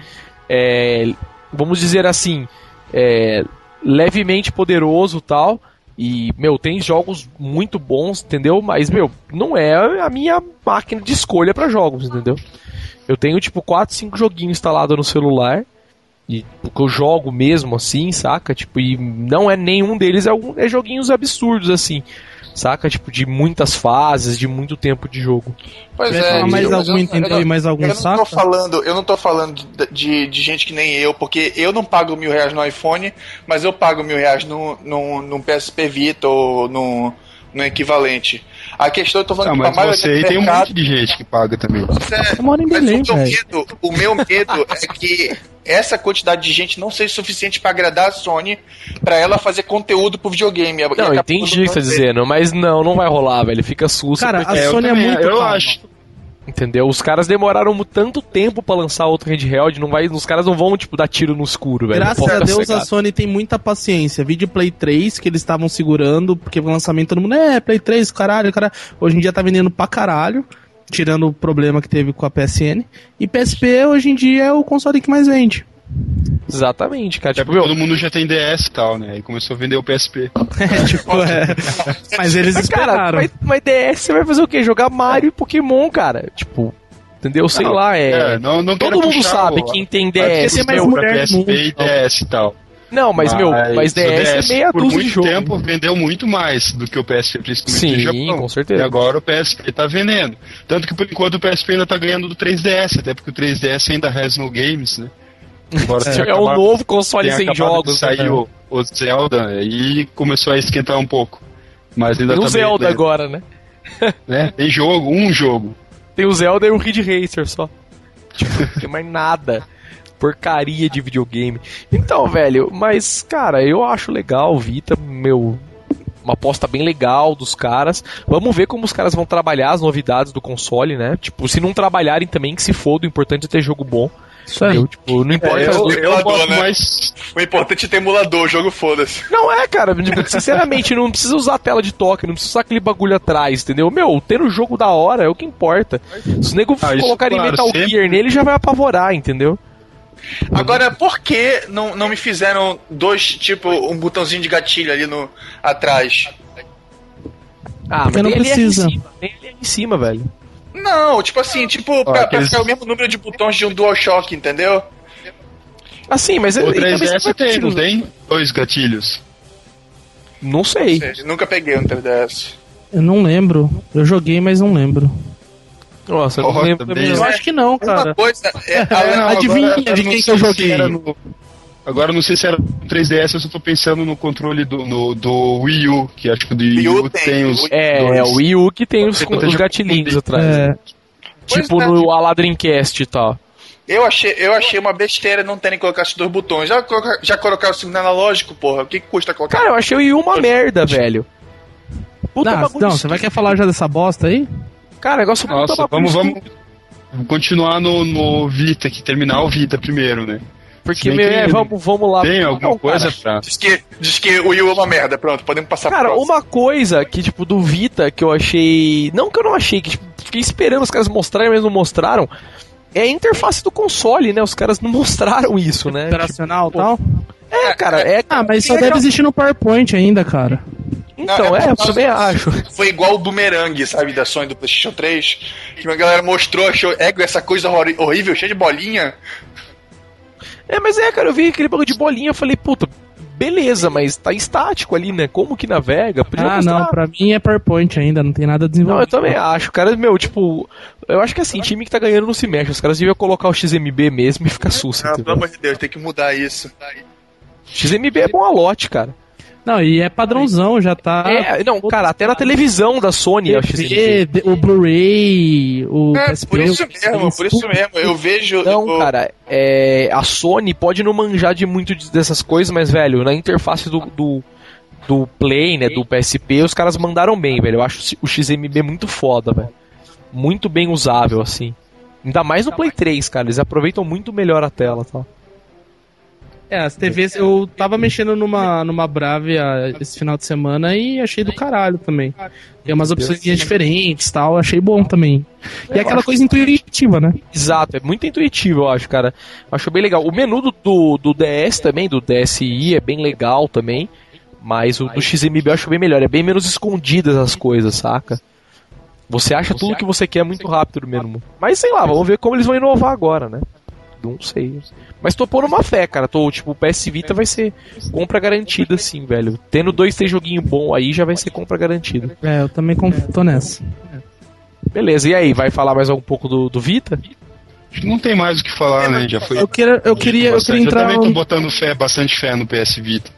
é, vamos dizer assim, é, levemente poderoso tal. E, meu, tem jogos muito bons, entendeu? Mas, meu, não é a minha máquina de escolha pra jogos, entendeu? Eu tenho, tipo, 4, 5 joguinhos instalados no celular. E porque eu jogo mesmo assim, saca? Tipo, e não é nenhum deles é, algum, é joguinhos absurdos assim. saca? Tipo, de muitas fases, de muito tempo de jogo. Pois é, falar mais eu- algum eu- entendeu eu- e mais algum eu não saca? tô falando, eu não tô falando de, de, de gente que nem eu, porque eu não pago mil reais no iPhone, mas eu pago mil reais no, no, no PSP Vita ou no, no equivalente. A questão eu tô falando Não, que mas pra maioria você aí tem um monte de gente que paga também. É, Eu moro em mas Belém, o, meu medo, o meu medo é que essa quantidade de gente não seja suficiente pra agradar a Sony pra ela fazer conteúdo pro videogame. Não, acaba entendi o que você tá não- dizendo, mas não, não vai rolar, velho. Fica susto. Cara, porque- a É, Sony é também, muito Eu calma. acho. Entendeu? Os caras demoraram tanto tempo pra lançar outro handheld, não vai, os caras não vão, tipo, dar tiro no escuro, velho. Graças a Deus a sossegado. Sony tem muita paciência. Vídeo Play 3 que eles estavam segurando, porque o lançamento todo mundo, é, Play 3, caralho, caralho. Hoje em dia tá vendendo pra caralho, tirando o problema que teve com a PSN. E PSP hoje em dia é o console que mais vende. Exatamente, cara. Até Tipo, todo mundo já tem DS e tal, né? Aí começou a vender o PSP. [laughs] É, tipo, é. Mas eles mas, cara, esperaram. mas, mas DS você vai fazer o quê? Jogar Mario e Pokémon, cara. Tipo, entendeu? Sei Não, lá, é. não, não Todo mundo puxar sabe o- quem tem DS. tem mais meu. pra mulher no PSP mundo, e DS e tal. Não, mas, meu, mas o DS, é meia por dúzia muito de jogo. tempo vendeu muito mais do que o PSP, principalmente Sim, no Japão. com certeza. E agora o PSP tá vendendo. Tanto que por enquanto o PSP ainda tá ganhando do 3DS, até porque o 3DS ainda has no games, né? Agora [laughs] É o acabado- novo console sem jogos. né? o, o Zelda e começou a esquentar um pouco. Mas ainda Tem tá o Zelda bem, agora, né? [laughs] né? Tem jogo, um jogo. Tem o Zelda e o Ridge Racer só. Tipo, [laughs] não tem mais nada. Porcaria de videogame. Então, velho, mas, cara, eu acho legal o Vita, meu. Uma aposta bem legal dos caras. Vamos ver como os caras vão trabalhar as novidades do console, né? Tipo, se não trabalharem também, que se foda, o importante é ter jogo bom. Isso aí. Eu, tipo, não importa. É, eu, eu emulador, gosto né? mais. O importante é ter emulador, o jogo foda-se. Não é, cara. tipo, Sinceramente, não precisa usar tela de toque, não precisa usar aquele bagulho atrás, entendeu? Meu, ter o jogo da hora é o que importa. Se o nego Ah, colocarem claro, Metal sempre. Gear nele, já vai apavorar, entendeu? Agora, por que não, não me fizeram dois, tipo, um botãozinho de gatilho ali no atrás? Ah, Porque não tem ele precisa. ali em cima, tem ele ali em cima, velho. Não, tipo assim, tipo, pra, pra aqueles- ficar o mesmo número de botões de um DualShock, entendeu? Assim, mas O ele- também você 3DS vai tem, não tem? Dois gatilhos. Não sei. Nunca peguei um 3DS. Eu não lembro. Eu joguei, mas não lembro. Nossa, eu não Ó, lembro também. Eu acho que não, Uma cara. coisa é, [laughs] É, não, adivinha de eu quem que eu joguei. era no- Agora eu não sei se era no 3DS, eu só tô pensando no controle do, no- do Wii U, que acho que o do Wii U tem, tem os. É, dois. é o Wii U que tem os, os de- gatilhinhos atrás. É, Tipo é, no Aladrincast e tal. eu achei, eu achei uma besteira não terem colocado esses dois botões. Já, coloca- já colocaram o segundo analógico, porra. O que, que custa colocar? Cara, eu achei o Wii U uma merda, velho. Puta não, não, você vai querer falar já dessa bosta aí? Cara, negócio Nossa, bagulho vamos, vamos, continuar no, no Vita, que terminar o Vita primeiro, né? Porque, que é, vamos, vamos lá. Tem alguma Não, coisa cara. pra. Diz que, diz que o Wii U é uma merda. Pronto, podemos passar Cara, uma coisa que, tipo, do Vita que eu achei. Não que eu não achei, que tipo, fiquei esperando os caras mostrarem, mas não mostraram. É a interface do console, né? Os caras não [laughs] mostraram isso, né? Operacional e Tipo, tal? é, cara, é. Ah, mas só é deve existir no PowerPoint ainda, cara. Então, Não, é é, eu também acho. Foi igual o Boomerang, sabe, da Sony do PlayStation 3. Que a galera mostrou, achou, é essa coisa hor- horrível, cheia de bolinha. É, mas é, cara, eu vi aquele bagulho de bolinha, eu falei, puta, beleza, mas tá estático ali, né? Como que navega? Podia Ah, mostrar. não, pra mim é PowerPoint ainda, não tem nada Não, desenvolvido. eu também acho, cara, meu, tipo, eu acho que assim, time que tá ganhando não se mexe, os caras deviam colocar o XMB mesmo e ficar sussa, Não, pelo amor de Deus, tem que mudar isso. XMB é bom a lote, cara. Não, e é padrãozão, já tá. é, não, cara, até na televisão da Sony é o XMB. TV, de- o Blu-ray, o É, PSP, por isso o- mesmo, por isso mesmo. Eu vejo. Não, o- cara, é, a Sony pode não manjar de muito de- dessas coisas, mas, velho, na interface do, do, do Play, né, do PSP, os caras mandaram bem, velho. Eu acho o XMB muito foda, velho. Muito bem usável, assim. Ainda mais no Play 3, cara. Eles aproveitam muito melhor a tela, tá? É, as TVs, eu tava mexendo numa, numa Bravia esse final de semana e achei do caralho também. Tem umas opções diferentes tal, achei bom também. E é aquela coisa intuitiva, né? Exato, é muito intuitivo, eu acho, cara. Acho bem legal. O menu do, do, do DS também, do DSi, é bem legal também. Mas o do XMB eu acho bem melhor. É bem menos escondidas as coisas, saca? Você acha tudo que você quer muito rápido no menu. Mas sei lá, vamos ver como eles vão inovar agora, né? Não sei. Mas tô pondo uma fé, cara. Tô, tipo, o PS Vita vai ser compra garantida, sim, velho. Tendo dois, três joguinhos bom aí, já vai ser compra garantida. É, eu também conf- tô nessa. Beleza, e aí, vai falar mais um pouco do, do Vita? Acho que não tem mais o que falar, né? Já foi. Eu queria, eu queria, eu queria entrar. também tô botando fé, bastante fé no PS Vita.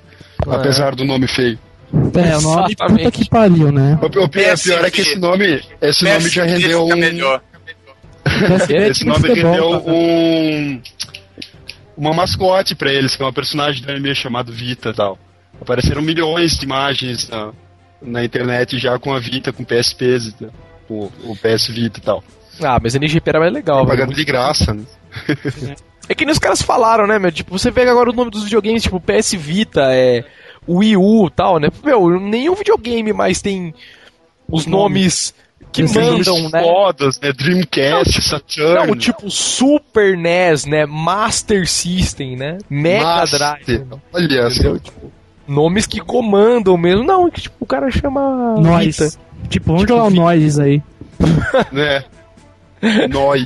Apesar do nome feio. É, o nome puta que pariu, né? O, o pior, pior é que esse nome, esse nome já rendeu um. Melhor. Esse nome Futebol, rendeu cara. um. Uma mascote pra eles, que é uma personagem do anime chamado Vita e tal. Apareceram milhões de imagens na, na internet já com a Vita, com PSPs, com o PS Vita e tal. Ah, mas a NGP era mais legal, velho. Propaganda de graça, né? É que nem os caras falaram, né, meu? Tipo, você pega agora o nome dos videogames, tipo, PS Vita, é. Wii U e tal, né? Meu, nenhum videogame mais tem os nomes que mandam, né? fodas, né? Dreamcast, Saturn. Não, tipo Super NES, né? Master System, né? Mega Master. Drive. Olha só. Entendeu? Tipo, nomes que comandam mesmo. Não, que tipo, o cara chama Nós. Tipo, vamos Tipo, jogar o nós aí. [laughs] né? Noi.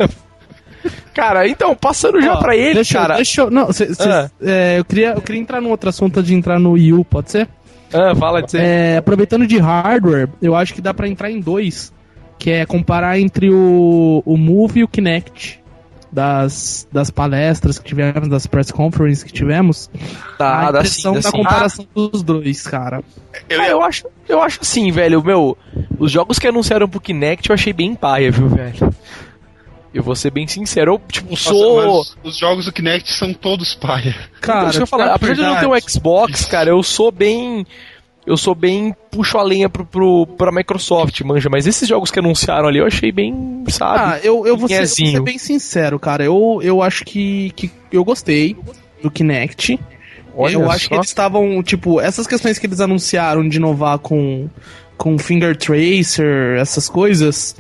Cara, então, passando já Ó, pra ele, deixa, eu- cara. Deixa eu, não, cê- cê- Ah. é, eu, queria, eu queria entrar num outro assunto antes de entrar no Wii U, pode ser? Ah, fala de você. É, aproveitando de hardware, eu acho que dá pra entrar em dois, que é comparar entre o, o Move e o Kinect. Das, das palestras que tivemos, das press conferences que tivemos, Tá, a dá impressão sim, dá da sim. comparação dos dois, cara. Eu, Ah, eu acho, eu acho assim, velho, meu, os jogos que anunciaram pro Kinect eu achei bem paia, viu, velho? Eu vou ser bem sincero, eu, tipo, Nossa, sou... os jogos do Kinect são todos paia. Cara, Deixa eu falar, apesar de eu não ter um Xbox, cara, eu sou bem. Eu sou bem. puxo a lenha pro, pro, pra Microsoft, manja, mas esses jogos que anunciaram ali eu achei bem, sabe? Ah, eu, eu, vou ser, eu vou ser bem sincero, cara. Eu, eu acho que, que eu gostei do Kinect. Olha eu acho só. que eles estavam, tipo, essas questões que eles anunciaram de inovar com, com finger tracer, essas coisas,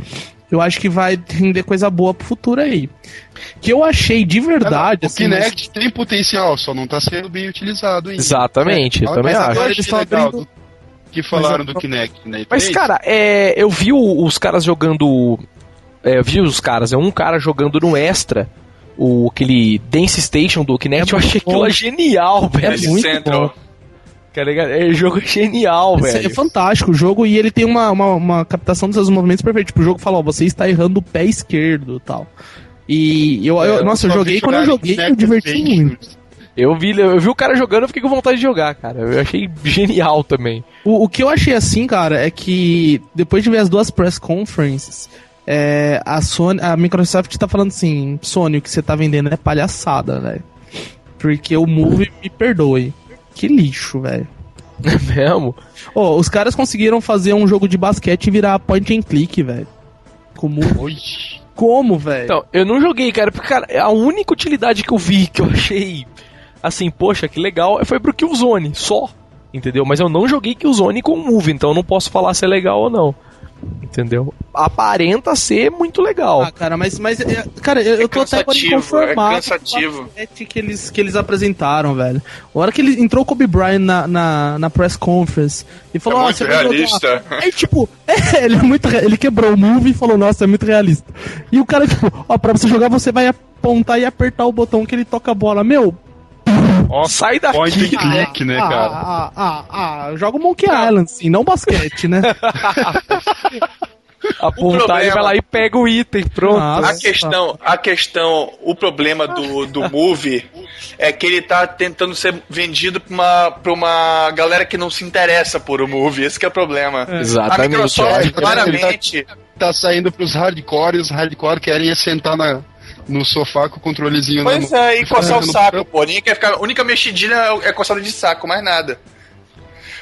eu acho que vai render coisa boa pro futuro aí. Que eu achei de verdade, o assim, Kinect tem potencial, só não tá sendo bem utilizado ainda. Exatamente, eu Ah, também mas acho. agora Eles estão abrindo- do- que falaram Mas do Kinect, né? Mas, cara, é, eu vi os caras jogando. É, eu vi os caras, é um cara jogando no Extra. O, aquele Dance Station do Kinect, É eu achei aquilo genial, velho. É muito Central. bom. Tá? É jogo genial, Esse velho. É fantástico o jogo e ele tem uma, uma, uma captação dos seus movimentos perfeita. Tipo, o jogo fala, ó, você está errando o pé esquerdo e tal. E eu, eu- nossa, eu joguei quando eu joguei, eu diverti muito. Eu vi, eu vi o cara jogando, eu fiquei com vontade de jogar, cara. Eu achei genial também. O, o que eu achei assim, cara, é que depois de ver as duas press conferences, é, a Sony, a Microsoft tá falando assim, Sony, o que você tá vendendo é palhaçada, velho. Porque o Move me perdoe. Que lixo, velho. [laughs] É mesmo? Ó, os caras conseguiram fazer um jogo de basquete e virar point and click, velho. Como? Oi. Como, velho? Então, eu não joguei, cara, porque, cara, a única utilidade que eu vi, que eu achei, assim, poxa, que legal, foi pro Killzone, só. Entendeu? Mas eu não joguei Killzone com o Move, então eu não posso falar se é legal ou não. Entendeu? Aparenta ser muito legal. Ah, cara, mas, mas é, cara, eu, eu tô até agora cansativo, inconformado é cansativo. com o que eles, que eles apresentaram, velho. A hora que ele entrou o Kobe Bryant na, na, na press conference e falou, É "Ó, muito você vai jogar." realista. Aí, tipo, [laughs] é, ele é muito ele quebrou o move e falou, nossa, é muito realista. E o cara, tipo, ó, pra você jogar, você vai apontar e apertar o botão que ele toca a bola. Meu, Ó, sai Point daqui. and click, né, ah, cara? Ah, ah, ah, joga o Monkey Island, sim, não basquete, né? Apontar e problema- vai lá e pega o item, pronto. Nossa. A questão, a questão, o problema do, do Move é que ele tá tentando ser vendido pra uma, pra uma galera que não se interessa por o Move. Esse que é o problema. A Exatamente. Microsoft é. claramente. Tá saindo pros hardcore e os hardcore querem é sentar na, no sofá com o controlezinho na Pois é, e coçar o saco, pô. Ninguém quer ficar. A única mexidinha é coçada de saco, mais nada.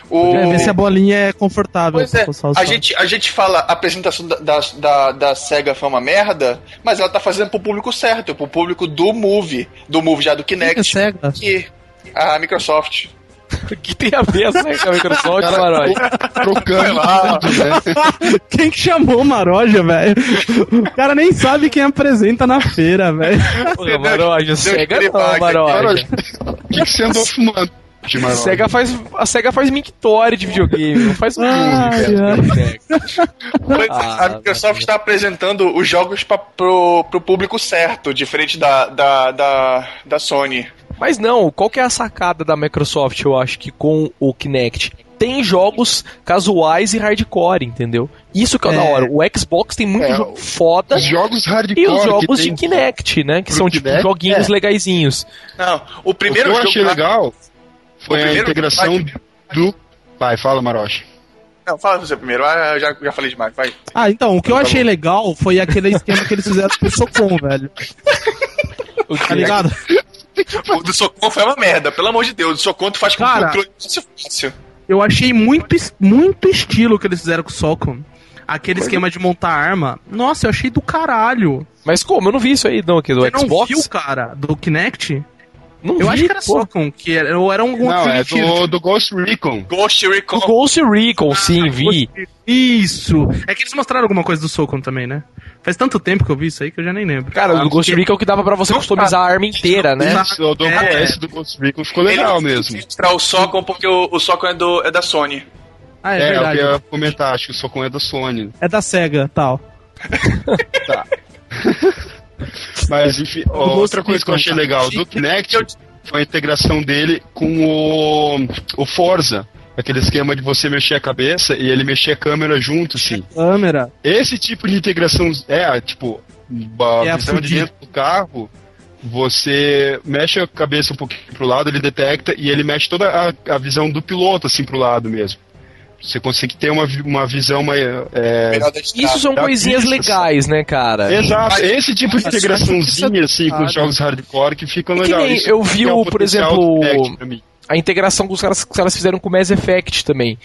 O... Quer ver se a bolinha é confortável. Pois é, pra coçar o a gente, a gente fala a apresentação da, da, da, da SEGA foi uma merda, mas ela tá fazendo pro público certo, pro público do Move, do Move já do Quem que é Kinect, cega? que a Microsoft. O [laughs] que tem a ver essa com a Microsoft, Cara, Marói? Trocando tudo, né? [laughs] Quem que chamou o Maroja, velho? O cara nem sabe quem apresenta na feira, velho. Marói, cega não, Marói. O que, que você andou fumando? Timar- Sega faz, a SEGA faz mictória de videogame, não faz música. Ah, a Microsoft está apresentando os jogos pra, pro, pro público certo, diferente da, da, da, da Sony. Mas não, qual que é a sacada da Microsoft, eu acho que com o Kinect? Tem jogos casuais e hardcore, entendeu? Isso que é, da É. hora. O Xbox tem muito É, jogo foda Os jogos hardcore e os jogos de Kinect, né? Que são tipo Kinect, joguinhos é. legaisinhos. Não, o O que primeiro eu jogo. achei legal foi O a integração vai. do... Vai, fala, Maroshi. Não, fala você primeiro, ah, eu já, já falei demais, vai. Ah, então, o que eu Tá achei bom. legal foi aquele esquema que eles fizeram com o Socom, velho. [laughs] Tá ligado? O do Socon foi uma merda, pelo amor de Deus. O Socon tu faz com Cara. controle fácil, fácil. Eu achei muito, muito estilo que eles fizeram com o Socom. Aquele esquema de montar arma. Nossa, eu achei do caralho. Mas como? Eu não vi isso aí, não, aqui do Você não Xbox. viu, cara, do Kinect? Não Eu vi, acho que era pô. Socom, que era, ou era um Não, é do, do Ghost Recon. Ghost Recon. O Ghost Recon, sim, vi. Isso! É que eles mostraram alguma coisa do Socom também, né? Faz tanto tempo que eu vi isso aí que eu já nem lembro. Cara, o Ah, do Ghost porque- Recon que dava pra você customizar a arma inteira, né? Exato. O do, É. Esse do Ghost Recon ficou legal Ele mesmo. Mostrar o Socon porque o, o Socon é, do, é da Sony. Ah, é, É, é o verdade. eu ia comentar, acho que o Socon é da Sony. É da SEGA, tal. [laughs] Tá. [laughs] Mas, enfim, outra coisa que eu achei Recon, legal do Kinect foi a integração dele com o, o Forza. Aquele esquema de você mexer a cabeça e ele mexer a câmera junto, assim. Câmera. Esse tipo de integração, é, tipo, a É a visão de dentro do carro, você mexe a cabeça um pouquinho pro lado, ele detecta e ele mexe toda a, a visão do piloto, assim, pro lado mesmo. Você consegue ter uma, vi- uma visão mais. É. Isso são coisinhas pista, legais, né, cara? Exato, Mas- esse tipo de integraçãozinha assim com os jogos hardcore que ficam É que Isso eu vi que é o por exemplo, a integração que os caras, que os caras fizeram com o Mass Effect também.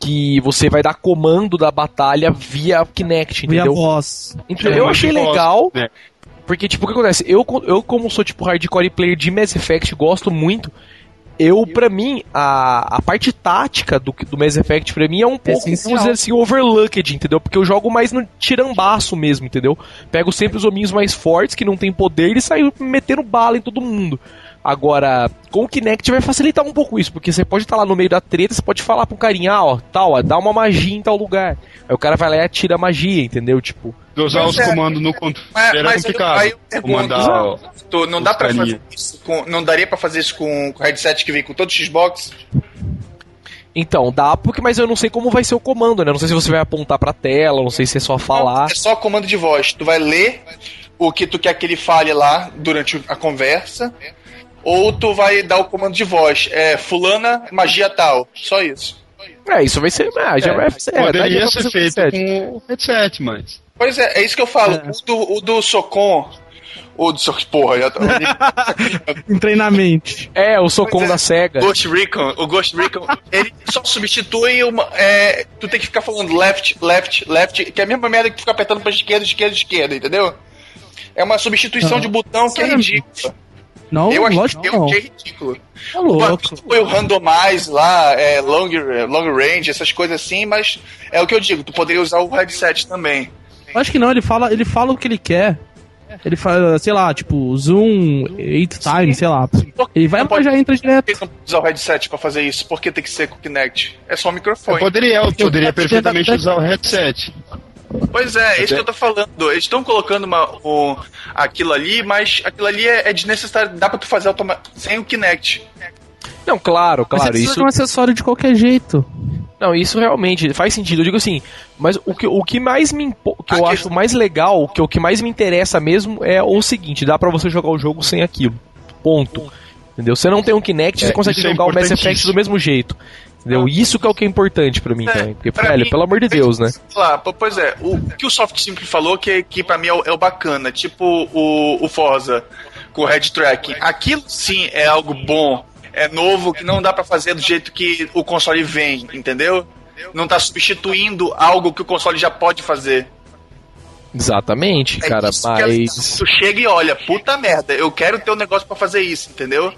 Que você vai dar comando da batalha via Kinect, Via entendeu? voz. Então, É, eu achei legal, né? porque, tipo, o que acontece? Eu, eu como sou, tipo, hardcore player de Mass Effect, gosto muito. Eu, pra mim, a, a parte tática do, do Mass Effect, pra mim, é um pouco, Essencial. vamos dizer assim, overlooked, entendeu? Porque eu jogo mais no tirambaço mesmo, entendeu? Pego sempre os hominhos mais fortes, que não tem poder, e saio metendo bala em todo mundo. Agora, com o Kinect vai facilitar um pouco isso, porque você pode estar lá no meio da treta, você pode falar pro carinha, ah, ó, tal, ó, dá uma magia em tal lugar. Aí o cara vai lá e atira a magia, entendeu? Tipo, De usar Mas os é. comandos no controle Mas, era mas complicado. aí eu Comandar tu, não dá pra fazer isso com, não daria pra fazer isso com com o headset que vem com todo o Xbox? Então, dá, porque, mas eu não sei como vai ser o comando, né? Não sei se você vai apontar pra tela, não sei se é só falar. É só comando de voz. Tu vai ler o que tu quer que ele fale lá durante a conversa, ou tu vai dar o comando de voz. É, fulana, magia tal. Só isso. É, isso vai ser. Ah, já É, vai ser. daria Poderia ser feito com o headset. mas. Pois é, é isso que eu falo. É. O, do, o do Socon. O do Socon. Porra, já tá. [laughs] Em treinamento. É, o Pois é. da SEGA. Ghost Recon, o Ghost Recon, ele só substitui uma. É, tu tem que ficar falando left, left, left, que é a mesma merda que tu fica apertando pra esquerda, esquerda, esquerda, entendeu? É uma substituição Ah. de botão que é ridícula. Não, eu lógico que eu achei ridículo. Tá O louco. foi o randomize lá, é, long, long range, essas coisas assim, mas é o que eu digo, tu poderia usar o headset também. Acho que não, ele fala, ele fala o que ele quer. Ele fala, sei lá, tipo, zoom eight times, sei lá. Ele vai e já entra Por que direto. não pode usar o headset pra fazer isso? Por que tem que ser com o Kinect? É só o Eu microfone. poderia, eu poderia eu- perfeitamente usar o headset. Pois é, é isso que eu tô falando. Eles estão colocando uma, o, aquilo ali, mas aquilo ali é, é desnecessário. Dá pra tu fazer automa sem o Kinect. Não, claro, Mas você claro. Isso, de um acessório de qualquer jeito. não, isso realmente faz sentido. Eu digo assim, mas o que, o que mais me impo- que eu acho mais legal, que o que mais me interessa mesmo é o seguinte: dá pra você jogar o jogo sem aquilo. Ponto. Entendeu? Você não tem um Kinect, É, você consegue é jogar o Mass Effect do mesmo jeito. Entendeu? Isso que é o que é importante pra mim É, também. Porque, velho, mim, pelo amor de Deus, né? Lá, pois é, o que o Soft Simple falou que, que pra mim é o, é o bacana, tipo o, o Forza com o Head Tracking. Aquilo sim é algo bom, é novo, que não dá pra fazer do jeito que o console vem, entendeu? Não tá substituindo algo que o console já pode fazer. Exatamente, É cara, é- mas. Tu chega e olha, puta merda, eu quero ter um negócio pra fazer isso, entendeu?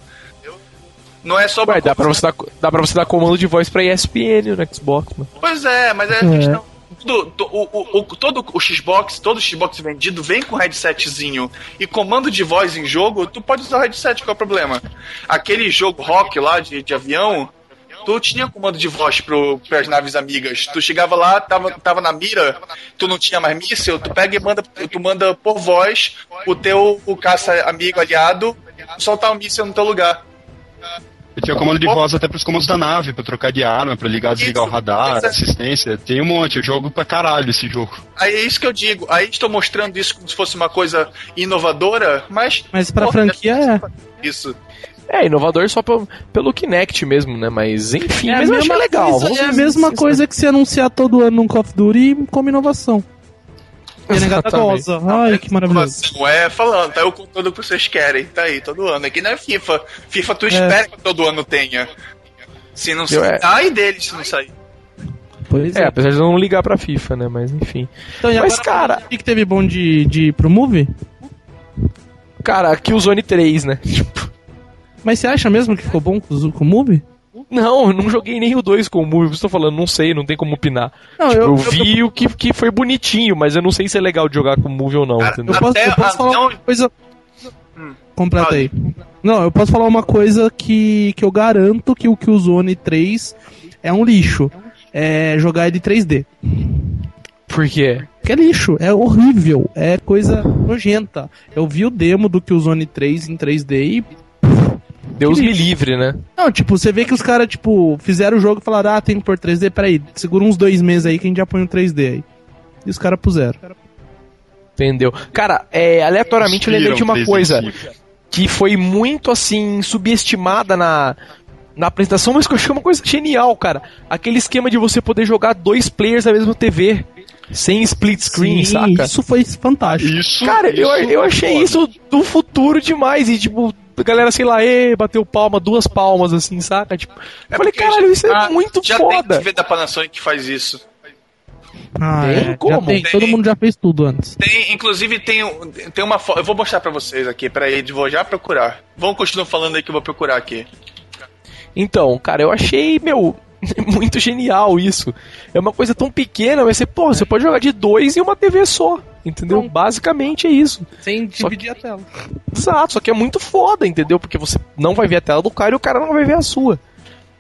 Não é só Ué, dá pra, você dar, dá pra você dar comando de voz pra ESPN no Xbox, mano. Pois é, mas é, É. questão. tudo, o, o, o, todo o Xbox, todo o Xbox vendido vem com headsetzinho e comando de voz em jogo, tu pode usar o headset, qual é o problema? Aquele jogo rock lá de, de avião, tu tinha comando de voz pro, pras naves amigas. Tu chegava lá, tava, tava na mira, tu não tinha mais míssil, tu pega e manda, tu manda por voz o teu o caça amigo aliado soltar o um míssil no teu lugar. Eu tinha comando de voz até pros comandos da nave, pra trocar de arma, pra ligar, desligar isso, o radar, é. assistência. Tem um monte, eu jogo pra caralho esse jogo. Aí é isso que eu digo. Aí estou mostrando isso como se fosse uma coisa inovadora, mas. Mas pra franquia é. Isso. É, inovador só pelo, pelo Kinect mesmo, né? Mas enfim, é mas eu acho legal. Coisa, é a mesma coisa que se anunciar todo ano num Call of Duty como inovação. E a negada goza. Ai, que maravilhoso. É, falando, tá o conteúdo que vocês querem, tá aí, todo ano. Aqui não é FIFA. FIFA tu é. espera que todo ano tenha. Se não sair, é. ai deles se não sair. Pois é, é, apesar de não ligar pra FIFA, né? Mas enfim. Então, Mas, cara. O que, teve bom de, de pro Move? Cara, Killzone 3, né? Mas você acha mesmo que ficou bom com, com o Move? Não, eu não joguei nem o 2 com o Move. Estou falando, não sei, não tem como opinar. Não, tipo, eu, eu, vi eu, o que, que foi bonitinho, mas eu não sei se é legal de jogar com o Move ou não. Cara, eu posso, eu posso falar não... uma coisa. Hum. Completa aí. Não, eu posso falar uma coisa que, que eu garanto que o Killzone 3 é um lixo. É jogar ele 3D. Por quê? Porque é lixo, é horrível, é coisa nojenta. Eu vi o demo do Killzone 3 em 3D e Deus me livre, né? Não, tipo, você vê que os caras, tipo, fizeram o jogo e falaram, ah, tem que pôr 3D, peraí, segura uns dois meses aí que a gente já põe um 3D aí. E os caras puseram. Entendeu? Cara, é, aleatoriamente eu lembrei de uma coisa que foi muito, assim, subestimada na, na apresentação, mas que eu achei uma coisa genial, cara. Aquele esquema de você poder jogar dois players na mesma TV. Sem split screen, Sim, saca? Isso foi fantástico. Isso, cara, isso eu, eu achei isso do futuro demais. E, tipo, a galera, sei lá, e bateu palma, duas palmas, assim, saca? Tipo, é eu falei, caralho, isso é muito já foda. Já tem TV da Panasonic que faz isso. Ah, tem? É, Como? Tem. Todo mundo já fez tudo antes. Tem, inclusive tem, tem uma foto. Eu vou mostrar pra vocês aqui, peraí, vou já procurar. Vamos continuar falando aí que eu vou procurar aqui. Então, cara, eu achei, meu, [laughs] muito genial isso. É uma coisa tão pequena, mas você, pô, você pode jogar de dois em uma TV só. Entendeu? Então, Basicamente é isso. Sem dividir que... a tela. Exato, só que é muito foda, entendeu? Porque você não vai ver a tela do cara e o cara não vai ver a sua.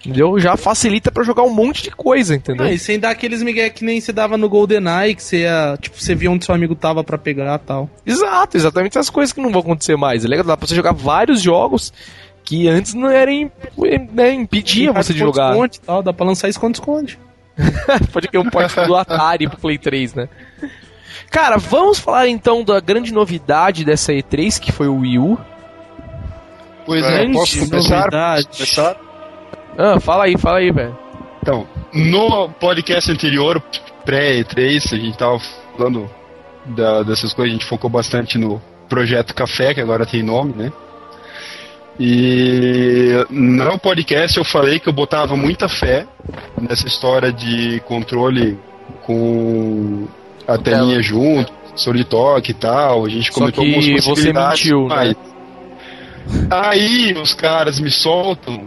Entendeu? Já facilita para jogar um monte de coisa, entendeu? Ah, e sem dar aqueles migué que nem você dava no GoldenEye, que você ia, tipo, você via onde seu amigo tava para pegar tal. Exato, exatamente essas coisas que não vão acontecer mais. É legal, dá pra você jogar vários jogos que antes não era né, impedia você de jogar. Esconde, tal, dá pra lançar esconde-esconde. [laughs] Pode ter um porte do Atari pro Play 3, né? Cara, vamos falar então da grande novidade dessa E3, que foi o Wii U. Pois é, posso começar? começar? Ah, fala aí, fala aí, velho. Então, no podcast anterior, pré-E3, a gente tava falando da, dessas coisas, a gente focou bastante no projeto Café, que agora tem nome, né? E no podcast eu falei que eu botava muita fé nessa história de controle com a telinha junto, Solitoque e tal. A gente Só comentou algumas possibilidades. Você mentiu, né? Aí os caras me soltam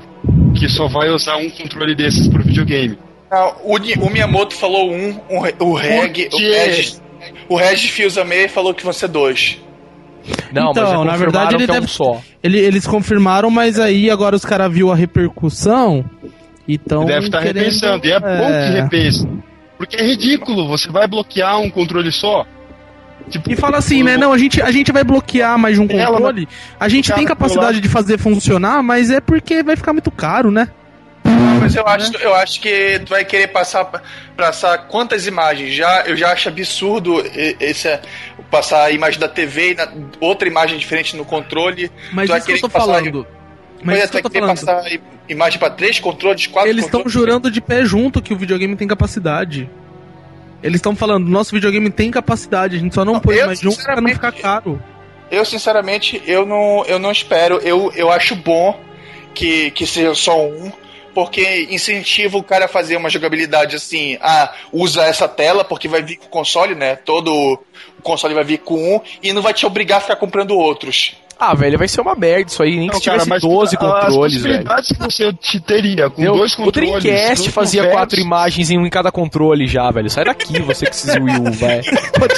que só vai usar um controle desses pro videogame. Ah, o, o, Miyamoto falou um, um o Reg, o Regis, o Regis Fils-Aimé falou que vão ser dois. Não, então, na verdade ele é deve, um só. Ele, eles confirmaram, mas aí agora os caras viu a repercussão e tão deve estar tá querendo... repensando. E é, é bom que repense. Porque é ridículo, você vai bloquear um controle só. Tipo, e fala assim, né? Não, a gente, a gente vai bloquear mais de um controle. A gente tem capacidade de fazer funcionar, mas é porque vai ficar muito caro, né? Mas eu acho, eu acho que tu vai querer passar, passar quantas imagens? Já, eu já acho absurdo esse, passar a imagem da TV e na, outra imagem diferente no controle. Mas tu isso que eu tô falando. Mas isso que falando. passar imagem para três controles, quatro Eles estão jurando de pé junto que o videogame tem capacidade. Eles estão falando, nosso videogame tem capacidade, a gente só não, não põe mais de um pra não ficar caro. Eu, sinceramente, eu não, eu não espero. Eu, eu acho bom que, que seja só um porque incentiva o cara a fazer uma jogabilidade assim, ah, usa essa tela porque vai vir com o console, né? Todo o console vai vir com um e não vai te obrigar a ficar comprando outros. Ah, velho, vai ser uma merda isso aí, nem que Não, se tivesse mas 12 a- controles, as velho. que você te teria com Entendeu? dois O controles. Dreamcast dois fazia conversos. quatro imagens em um em cada controle já, velho. Sai daqui, você que precisa Wii U, vai.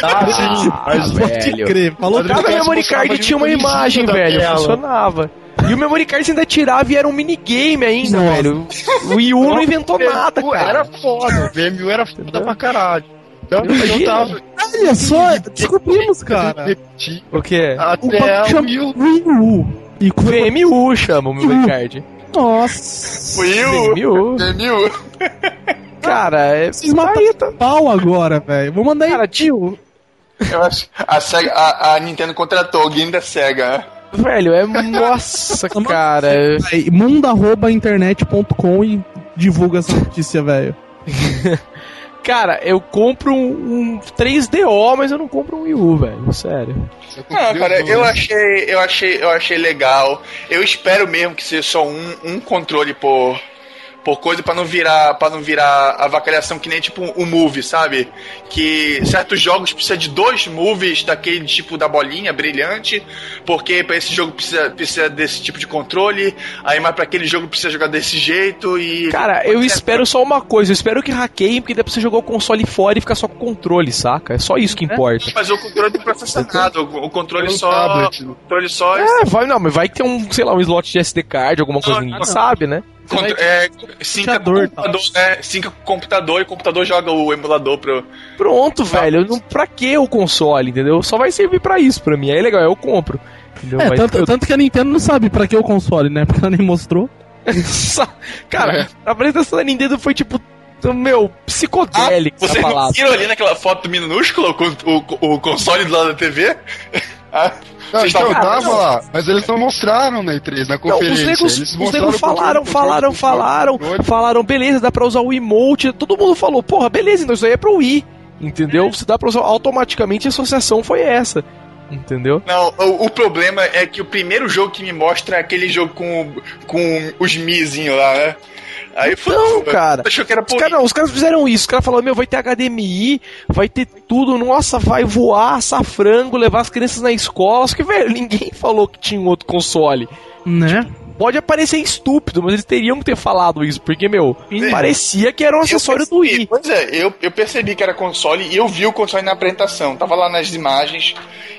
Ah, sim, mas velho. crer, falou Cada Dreamcast memory card tinha uma um imagem, velho. tela. Funcionava. E o memory card você ainda tirava e era um minigame ainda, Nossa. velho. O Wii U não inventou nada, cara. Era foda, o VMU era foda pra caralho. Então, tava. Olha só, descobrimos, cara. Repetir O quê? O Até o chama Wii U. Wii U. E VMU chama o memory card. Nossa. VMU. Will. [laughs] Cara, é. Vocês mataram pau agora, velho. Vou mandar Cara, aí. tio, Eu acho, a, Sega, a, a Nintendo contratou alguém da Sega. né? velho, é. Nossa, [laughs] cara. é- Aí, Manda.internet.com e divulga essa notícia, velho. [laughs] Cara, eu compro um, um 3DO, mas eu não compro um Wii U, velho. Sério. Não, cara, eu achei, eu achei, eu achei legal. Eu espero mesmo que seja só um, um controle por por coisa pra não virar para não virar avacalhação que nem tipo o um move, sabe? Que certos jogos precisam de dois moves daquele tipo da bolinha brilhante, porque pra esse jogo precisa, precisa desse tipo de controle, aí mas pra aquele jogo precisa jogar desse jeito e Cara, eu espero só uma coisa, eu espero que hackeiem, porque dá pra você jogar o console fora e ficar só com o controle, saca? É só isso que importa. mas o controle tem processamento, o o controle Pelo só, tablet. o controle só É, vai, não, mas vai ter um, sei lá, um slot de SD card, alguma coisa, Não, ninguém não. sabe, né? Contra- é, sinca com o Computador, computador, é, sinca com o computador e o computador joga o emulador pro. Pronto, velho, não, pra que o console, entendeu? Só vai servir pra isso pra mim, aí é legal, eu compro. Entendeu? É, Mas tanto, eu- tanto que a Nintendo não sabe pra que o console, né? [laughs] Porque ela nem mostrou. Cara, É. a apresentação da Nintendo foi tipo, meu, psicodélico Vocês não palavra. viram ali naquela foto minúscula com o, o console do lado da TV? Não, vocês então, tava lá, mas eles não mostraram na E3, na Não, conferência. os negros, eles os negros falaram, falaram, falaram, falaram, beleza, dá pra usar o emote, todo mundo falou, porra, beleza, então isso aí é pro Wii, entendeu? Se dá pra usar automaticamente, a associação foi essa, entendeu? Não, o, o problema é que o primeiro jogo que me mostra é aquele jogo com, com os mizinhos lá, né? Aí Não, cara. Achou que era Os não, os caras fizeram isso, os caras falaram, meu, vai ter HDMI, vai ter tudo, nossa, vai voar, assar frango, levar as crianças na escola, só que, velho, ninguém [laughs] falou que tinha um outro console. Né? Pode parecer estúpido, mas eles teriam que ter falado isso, porque, meu, parecia que era um Eu acessório do percebi, Wii. Pois é, eu, eu percebi que era console e eu vi o console na apresentação. Tava lá nas imagens.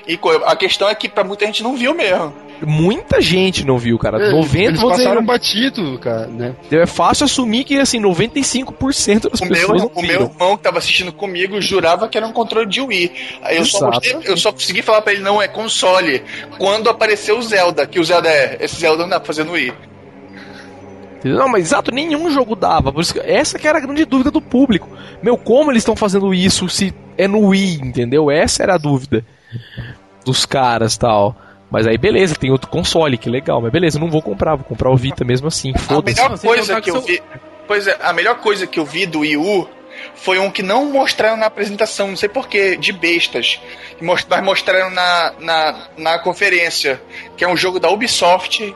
E a questão é que pra muita gente não viu mesmo. Muita gente não viu, cara. Eles, 90, eles vou dizer, passaram batido, cara, né? é fácil assumir que, assim, 95% das O pessoas meu, não o meu irmão que tava assistindo comigo jurava que era um controle de Wii. Aí eu só, mostrei- eu só consegui falar pra ele, não, é console. Quando apareceu o Zelda, que o Zelda é. Esse Zelda não dá pra fazer no Wii. Não, mas exato, nenhum jogo dava. Por isso que- essa que era a grande dúvida do público. Meu, como eles estão fazendo isso se é no Wii, entendeu? Essa era a dúvida dos caras tal. Mas aí beleza, tem outro console, que legal. Mas beleza, não vou comprar, vou comprar o Vita mesmo assim. A Foda-se. melhor Não, sem coisa que eu vi. Pois é, a melhor coisa que eu vi do Wii U foi um que não mostraram na apresentação, não sei porquê, de bestas. Mas mostraram na, na, na conferência, que é um jogo da Ubisoft,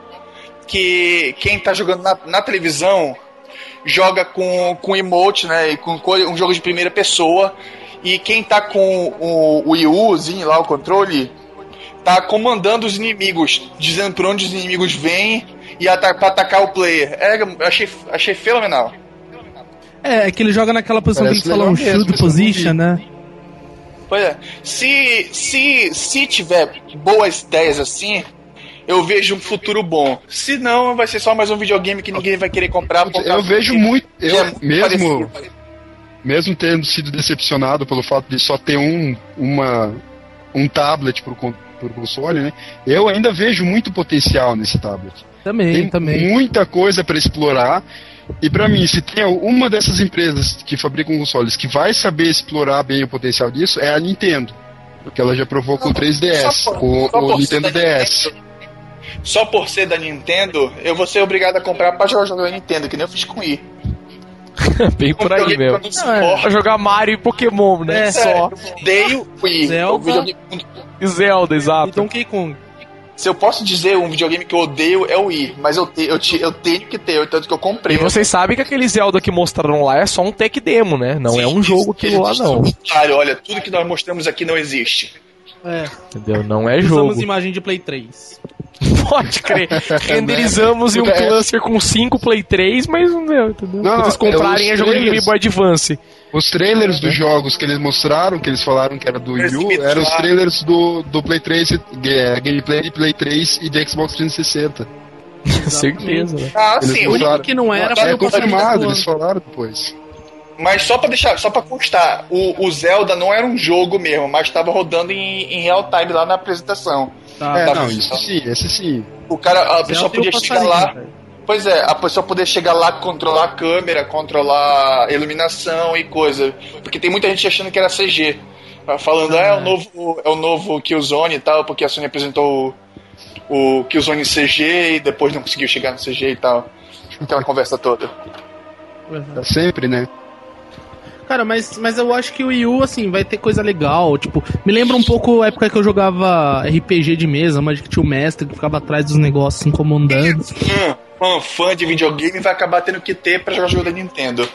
que quem tá jogando na, na televisão joga com, com emote, né? E com um jogo de primeira pessoa. E quem tá com o, o Wii Uzinho lá, o controle, tá comandando os inimigos, dizendo por onde os inimigos vêm e ata pra atacar o player. É, achei, achei fenomenal. É, é que ele joga naquela posição Parece que shield isso eu não position, né? Pois é, se, se, se tiver boas ideias assim, eu vejo um futuro bom. Se não, vai ser só mais um videogame que ninguém vai querer comprar. por Eu vejo muito. Eu é mesmo, parecido. mesmo tendo sido decepcionado pelo fato de só ter um, uma, um tablet pro console, né? Eu ainda vejo muito potencial nesse tablet. Também, Tem também. muita coisa para explorar. E pra mim, se tem uma dessas empresas que fabricam consoles que vai saber explorar bem o potencial disso, é a Nintendo. Porque ela já provou com o 3DS, Só por- com o por Nintendo ser da DS. Nintendo, Só por ser da Nintendo, eu vou ser obrigado a comprar pra jogar jogo da Nintendo, que nem eu fiz com o Wii. [laughs] Bem por aí mesmo. que. Pra jogar Mario e Pokémon, né? É, Só. Eu odeio o Wii. Zelda. É E Zelda, E exato. Donkey Kong. Se eu posso dizer um videogame que eu odeio é o Wii, mas eu, te- eu, te- eu tenho que ter, tanto que eu comprei. E vocês sabem que aquele Zelda que mostraram lá é só um tech demo, né? Não é um jogo aquilo lá, não. Claro, olha, tudo que nós mostramos aqui não existe. É. Entendeu? Não é Usamos jogo. imagem de Play 3. [laughs] Pode crer. Renderizamos em um É. cluster com 5 Play 3, mas meu, entendeu? Não, Quando vocês comprarem é é os jogo de Game. Boy Advance. Os trailers dos jogos que eles mostraram, que eles falaram que era do Wii U, Eles eram os trailers do, do Play 3, e- é, gameplay de Play 3 e de Xbox 360. [laughs] Certeza, né? Ah, Eles sim. O único que não era foi É o Passagem confirmado, eles falaram depois. Mas só pra deixar, só pra constar, o, o Zelda não era um jogo mesmo, mas tava rodando em, em real time lá na apresentação. Tá. é, não, isso sim, esse sim. O cara, a Zelda pessoa podia chegar lá. velho. Pois é, a pessoa poder chegar lá, controlar a câmera, controlar a iluminação e coisa. Porque tem muita gente achando que era CG. Tá Falando, ah, é o novo, é o novo Killzone e tal, porque a Sony apresentou o, o Killzone CG e depois não conseguiu chegar no CG e tal. Aquela conversa toda. É sempre, né? Cara, mas, mas eu acho que o Wii U, assim, vai ter coisa legal. Tipo, me lembra um pouco a época que eu jogava RPG de mesa, mas que tinha o mestre que ficava atrás dos negócios assim, incomodando. Um, um fã de videogame vai acabar tendo que ter pra jogar jogo da Nintendo.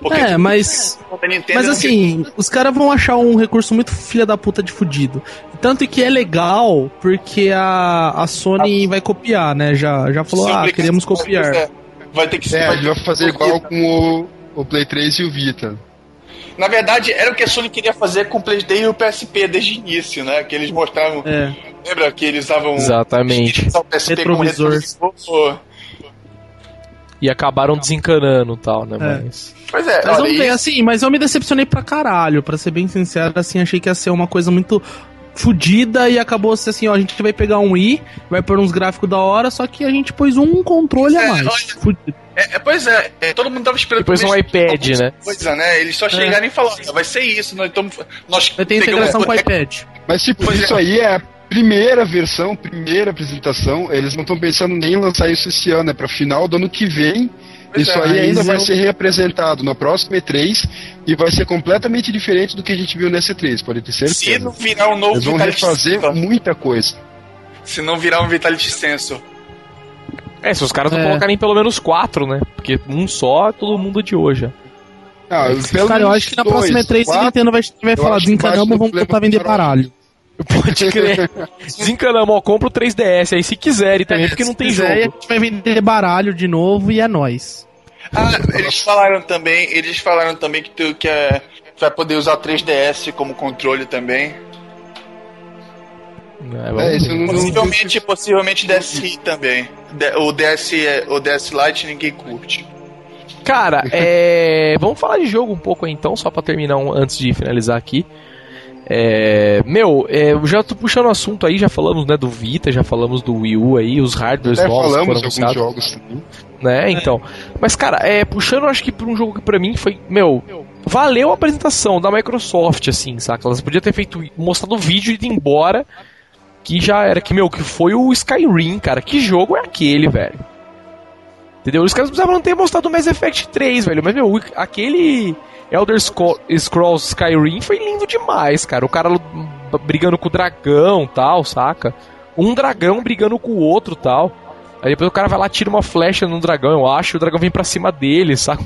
Porque É, mas. o da Nintendo Mas não assim, os caras vão achar um recurso muito filha da puta de fudido. Tanto que é legal porque a, a Sony vai copiar, né? Já, já falou, ah, queremos copiar. É, Vai ter que É, vai ele vai fazer igual com o, o Play 3 e o Vita. Na verdade, era o que a Sony queria fazer com o PlayStation e o PSP desde o início, né? Que eles mostravam. É. Lembra que eles usavam. Exatamente. o PSP Retrovisor. como retrovisor. E acabaram desencanando e tal, né? É. Mas. Pois é, Mas olha, vamos ver, isso- assim, mas eu me decepcionei pra caralho, pra ser bem sincero, assim, achei que ia ser uma coisa muito fudida e acabou ser assim, ó, a gente vai pegar um i, vai pôr uns gráficos da hora, só que a gente pôs um controle a É, mais. olha- é, é, pois é, é, todo mundo tava esperando. Depois um iPad, né? Coisa, né? Eles só chegaram e falaram, "Ah, vai ser isso, nós estamos. Nós Vai ter pegamos- integração com o iPad. Mas, tipo, Pois isso é. aí é a primeira versão, primeira apresentação. Eles não estão pensando nem em lançar isso esse ano, é pra final do ano que vem. Pois isso é, aí ainda vai eu- ser reapresentado na próxima E3 e vai ser completamente diferente do que a gente viu nessa E3, pode ter Se certeza. não virar um novo Eles vão Vitality refazer Sensor. muita coisa. Se não virar um Vitality Sensor. É, se os caras não É. colocarem pelo menos quatro, né? Porque um só, todo mundo de hoje. Ah, pelo Cara, eu acho que na dois, próxima E3 a Nintendo vai, vai falar, desencanamos, mais vamos tentar vender para- baralho. Pode crer. [laughs] Desencanamos, ó, compra o 3DS aí se quiserem também, porque não tem Se quiser, jogo. A gente vai vender baralho de novo e é nóis. Ah, eles falaram também, eles falaram também que tu que é, vai poder usar o 3DS como controle também. É, É, eu não- Possivelmente, possivelmente DSi também. O DS, é- o DS Lite ninguém curte. Cara, é... vamos falar de jogo um pouco aí, então, só pra terminar um- antes de finalizar aqui. É... Meu, é, eu já tô puxando o assunto aí, já falamos né, do Vita, já falamos do Wii U aí, os hardwares Até novos falamos foram alguns jogos também. né? Então. Mas, cara, é, puxando, acho que por um jogo que pra mim foi. Meu, valeu a apresentação da Microsoft, assim, saca? Elas podiam ter feito. mostrado o vídeo e ido embora. Que já era. Que, meu, que foi o Skyrim, cara. Que jogo é aquele, velho? Entendeu? Os caras precisavam ter mostrado o Mass Effect 3, velho. Mas, meu, aquele. Elder Scrolls Skyrim foi lindo demais, cara. O cara brigando com o dragão tal, saca? Um dragão brigando com o outro tal. Aí depois o cara vai lá, tira uma flecha no dragão, eu acho, e o dragão vem pra cima dele, [laughs] saca?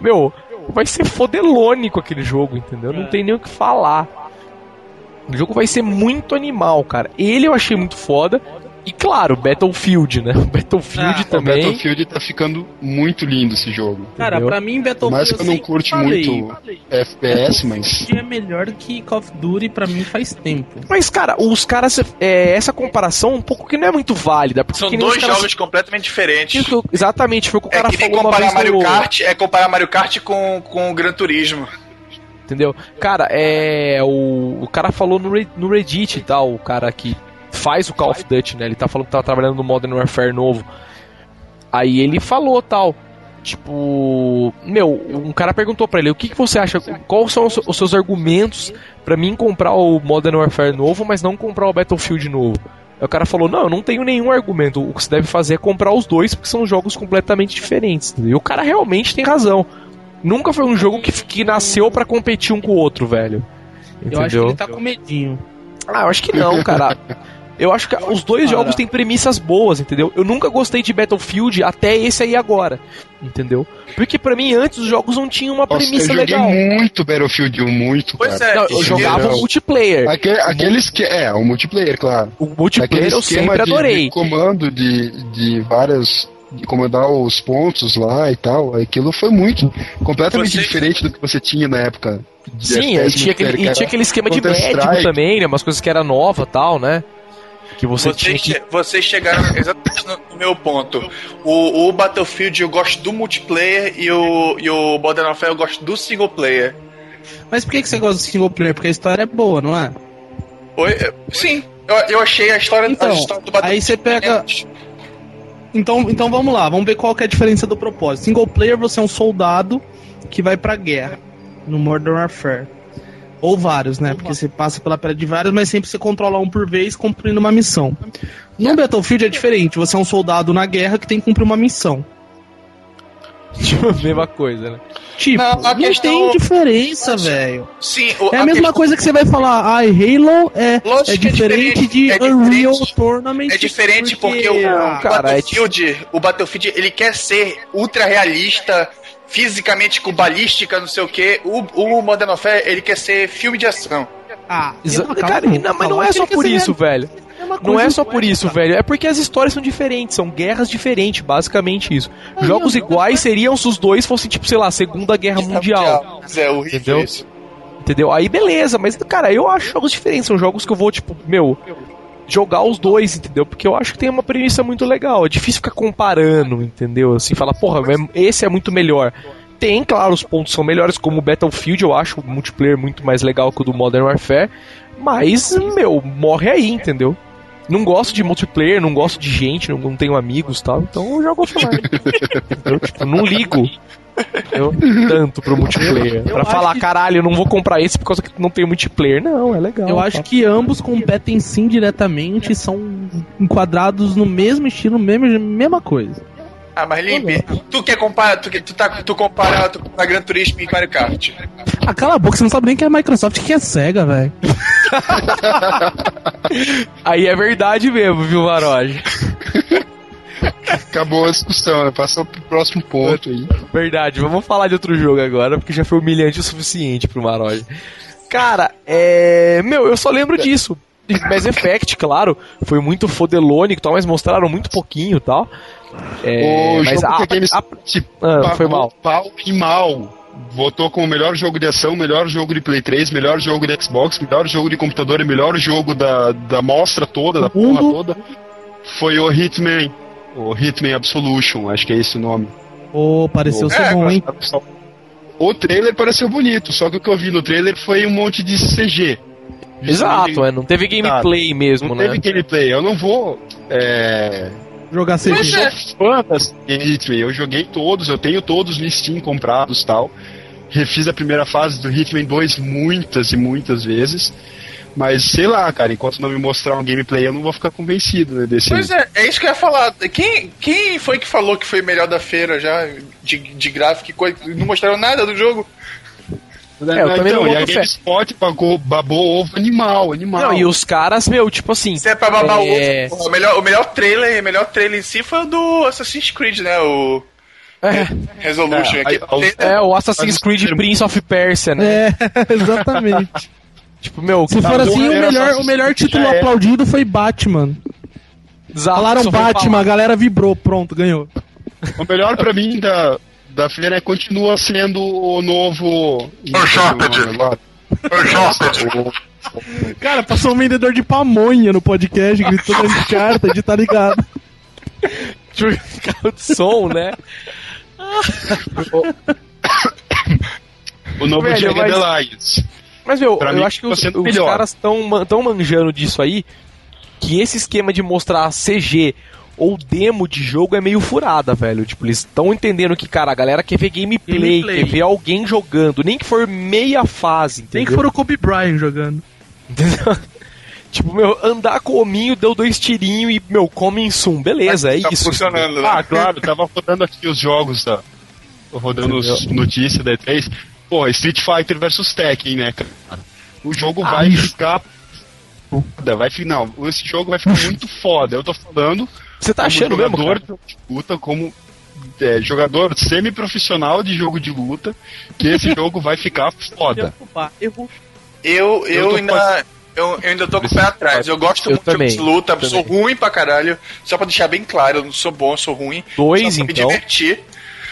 Meu, vai ser fodelônico aquele jogo, entendeu? Não tem nem o que falar. O jogo vai ser muito animal, cara. Ele eu achei muito foda. E claro, Battlefield, né? [laughs] Battlefield Ah, O também. Battlefield tá ficando muito lindo esse jogo. Cara, Entendeu? pra mim, Battlefield. mais que eu não sempre curte falei, muito FPS, mas. é melhor que Call of Duty pra mim faz tempo. Mas, cara, os caras. É, essa comparação um pouco que não é muito válida. Porque São que dois caras- jogos completamente diferentes. Exatamente, foi o que o É cara que nem falou uma comparar vez Mario no... Kart, é comparar Mario Kart com, com o Gran Turismo. Entendeu? Cara, é. O, o cara falou no, Re- no Reddit e tal, o cara que faz o Call of Duty, né? Ele tá falando que tá trabalhando no Modern Warfare novo. Aí ele falou tal. Tipo, meu, um cara perguntou pra ele: o que, que você acha? Quais são os, os seus argumentos pra mim comprar o Modern Warfare novo, mas não comprar o Battlefield novo? Aí o cara falou: não, eu não tenho nenhum argumento. O que você deve fazer é comprar os dois, porque são jogos completamente diferentes. entendeu? E o cara realmente tem razão. Nunca foi um jogo que, que nasceu pra competir um com o outro, velho. Eu acho que Entendeu? ele tá com medinho. Ah, eu acho que não, cara. [laughs] Eu acho que os dois Cara. jogos têm premissas boas, entendeu? Eu nunca gostei de Battlefield até esse aí agora, entendeu? Porque pra mim antes os jogos não tinham uma Nossa, eu premissa joguei legal. muito Battlefield 1, muito, Pois cara. é, Não, eu jogava não. multiplayer. Aquele, aquele esque- é, o multiplayer, claro. O multiplayer Aquele eu sempre de- adorei. De, comando de, de várias. de comandar os pontos lá e tal. Aquilo foi muito. completamente Você- diferente do que você tinha na época. de Sim, FPS e tinha, aquele, e que tinha aquele esquema de médico também, né? Umas coisas que era nova e tal, né? Que você Vocês, tinha que. che- vocês chegaram exatamente no, no meu ponto. O, o Battlefield eu gosto do multiplayer e o, e o Modern Warfare eu gosto do single player. Mas por que, que você gosta do single player? Porque a história é boa, não é? Oi? É, Sim, eu, eu achei a história, Então, a história do Battlefield. aí você pega- Então, então vamos lá, vamos ver qual que é a diferença do propósito. Single player, você é um soldado que vai pra guerra no Modern Warfare. Ou vários, né? Porque você passa pela pele de vários, mas sempre você controla um por vez cumprindo uma missão. No Battlefield é diferente, você é um soldado na guerra que tem que cumprir uma missão. Tipo, a mesma coisa, né? Tipo, Não, não, a questão- tem diferença, velho. Sim, o, É a mesma questão- coisa que você vai falar, ai, Halo é, Lógico é é diferente diferente, de é Unreal diferente. Tournament. É diferente porque, o, ah, o cara, é Battlefield, o Battlefield, ele quer ser ultra realista, fisicamente com balística, não sei o que. O, o Modern Warfare, ele quer ser filme de ação. Ah, Exa- calma, cara, não, mas não é só por isso, velho. é Não é só por isso, velho. É porque as histórias são diferentes, são guerras diferentes, basicamente isso. Jogos iguais seriam se os dois fossem, tipo, sei lá, Segunda Guerra Mundial. É horrível Entendeu? isso. Entendeu? Aí beleza, mas, cara, eu acho jogos diferentes. São jogos que eu vou, tipo, meu, jogar os dois, entendeu? Porque eu acho que tem uma premissa muito legal. É difícil ficar comparando, entendeu? Assim, falar, porra, esse é muito melhor. Tem, claro, os pontos são melhores, como o Battlefield, eu acho o multiplayer muito mais legal que o do Modern Warfare. Mas, meu, morre aí, entendeu? Não gosto de multiplayer, não gosto de gente, não, não tenho amigos e tal, então eu jogo offline. [laughs] eu, tipo, não ligo eu, tanto pro multiplayer. Eu pra acho falar, que- caralho, eu não vou comprar esse por causa que não tem multiplayer. Não, é legal. Eu tá? acho que ambos competem sim diretamente e são enquadrados no mesmo estilo, mesmo, mesma coisa. Ah, mas Limpe, tu quer comparar, tu, tu, tá, tu compara, tu compara Gran Turismo e Mario Kart. Ah, cala a boca, você não sabe nem que é Microsoft que é SEGA, velho. [laughs] Aí é verdade mesmo, viu, Maroj? [laughs] Acabou a discussão, né? Passou pro próximo ponto aí. Verdade, vamos falar de outro jogo agora, porque já foi humilhante o suficiente pro Maroj. Cara, é. Meu, eu só lembro disso. De Mass Effect, claro, foi muito fodelônico e tal, mas mostraram muito pouquinho e tal. É, o mas jogo a- que a a- Ah, foi mal. pau e mal. Votou como melhor jogo de ação, melhor jogo de Play 3, melhor jogo de Xbox, melhor jogo de computador e melhor jogo da, da mostra toda, da porra toda. Foi o Hitman. O Hitman Absolution, acho que é esse o nome. Ô, pareceu ser É, bom, hein? O trailer pareceu bonito, só que o que eu vi no trailer foi um monte de CG. Exato, é, não teve gameplay mesmo, Não né? teve gameplay. Eu não vou. É, Jogar eu CG. sou fã das Hitman. Eu joguei todos, eu tenho todos no Steam comprados e tal. Refiz a primeira fase do Hitman 2 muitas e muitas vezes. Mas sei lá, cara, enquanto não me mostrar um gameplay, eu não vou ficar convencido né, desse. Pois é, é isso que eu ia falar. Quem, quem foi que falou que foi melhor da feira já, de, de gráfico e coisa? Não mostraram nada do jogo? É, eu também não então, e boto a. GameSpot pagou, babou ovo animal, animal. Não, e os caras, meu, tipo assim. Se é pra babar É. o ovo, o melhor, o melhor trailer, o melhor trailer em si foi o do Assassin's Creed, né? O É, Resolution. É, aqui. é o Assassin's Creed Prince of Persia, né? É, [laughs] exatamente. Tipo, meu, Se tá for assim, o melhor, o melhor título é. aplaudido foi Batman. exato, Falaram Batman, a galera vibrou, pronto, ganhou. O melhor pra mim da, da feira é continua sendo o novo. Uncharted. Agora. Cara, passou um vendedor de pamonha no podcast, gritando Uncharted, tá ligado? Carro de som, né? O novo Velho, Jagged mas-. Mas, meu, Pra eu mim, acho que tá os, os melhor. caras estão tão manjando disso aí que esse esquema de mostrar CG ou demo de jogo é meio furada, velho. Tipo, eles estão entendendo que, cara, a galera quer ver gameplay, Gameplay. quer ver alguém jogando, nem que for meia fase, entendeu? Nem que for o Kobe Bryant jogando. [laughs] Tipo, meu, andar com o hominho, deu dois tirinhos e, meu, come em sum. Beleza, é tá isso. funcionando, né? Ah, claro, tava [laughs] rodando aqui os jogos tô Rodando os notícias da E3. Pô, Street Fighter vs Tekken, né, cara? O jogo Ah, vai ficar foda, vai fi- não, esse jogo vai ficar muito [laughs] foda. Eu tô falando Você tá como achando mesmo, jogador cara? de luta, como é, jogador semi-profissional de jogo de luta, que esse [laughs] jogo vai ficar foda. Eu, eu, Eu ainda. Eu, eu ainda tô com o pé atrás. Eu gosto Eu muito de também, de luta, sou ruim pra caralho. Só pra deixar bem claro, eu não sou bom, eu sou ruim. Dois, só pra então. me divertir.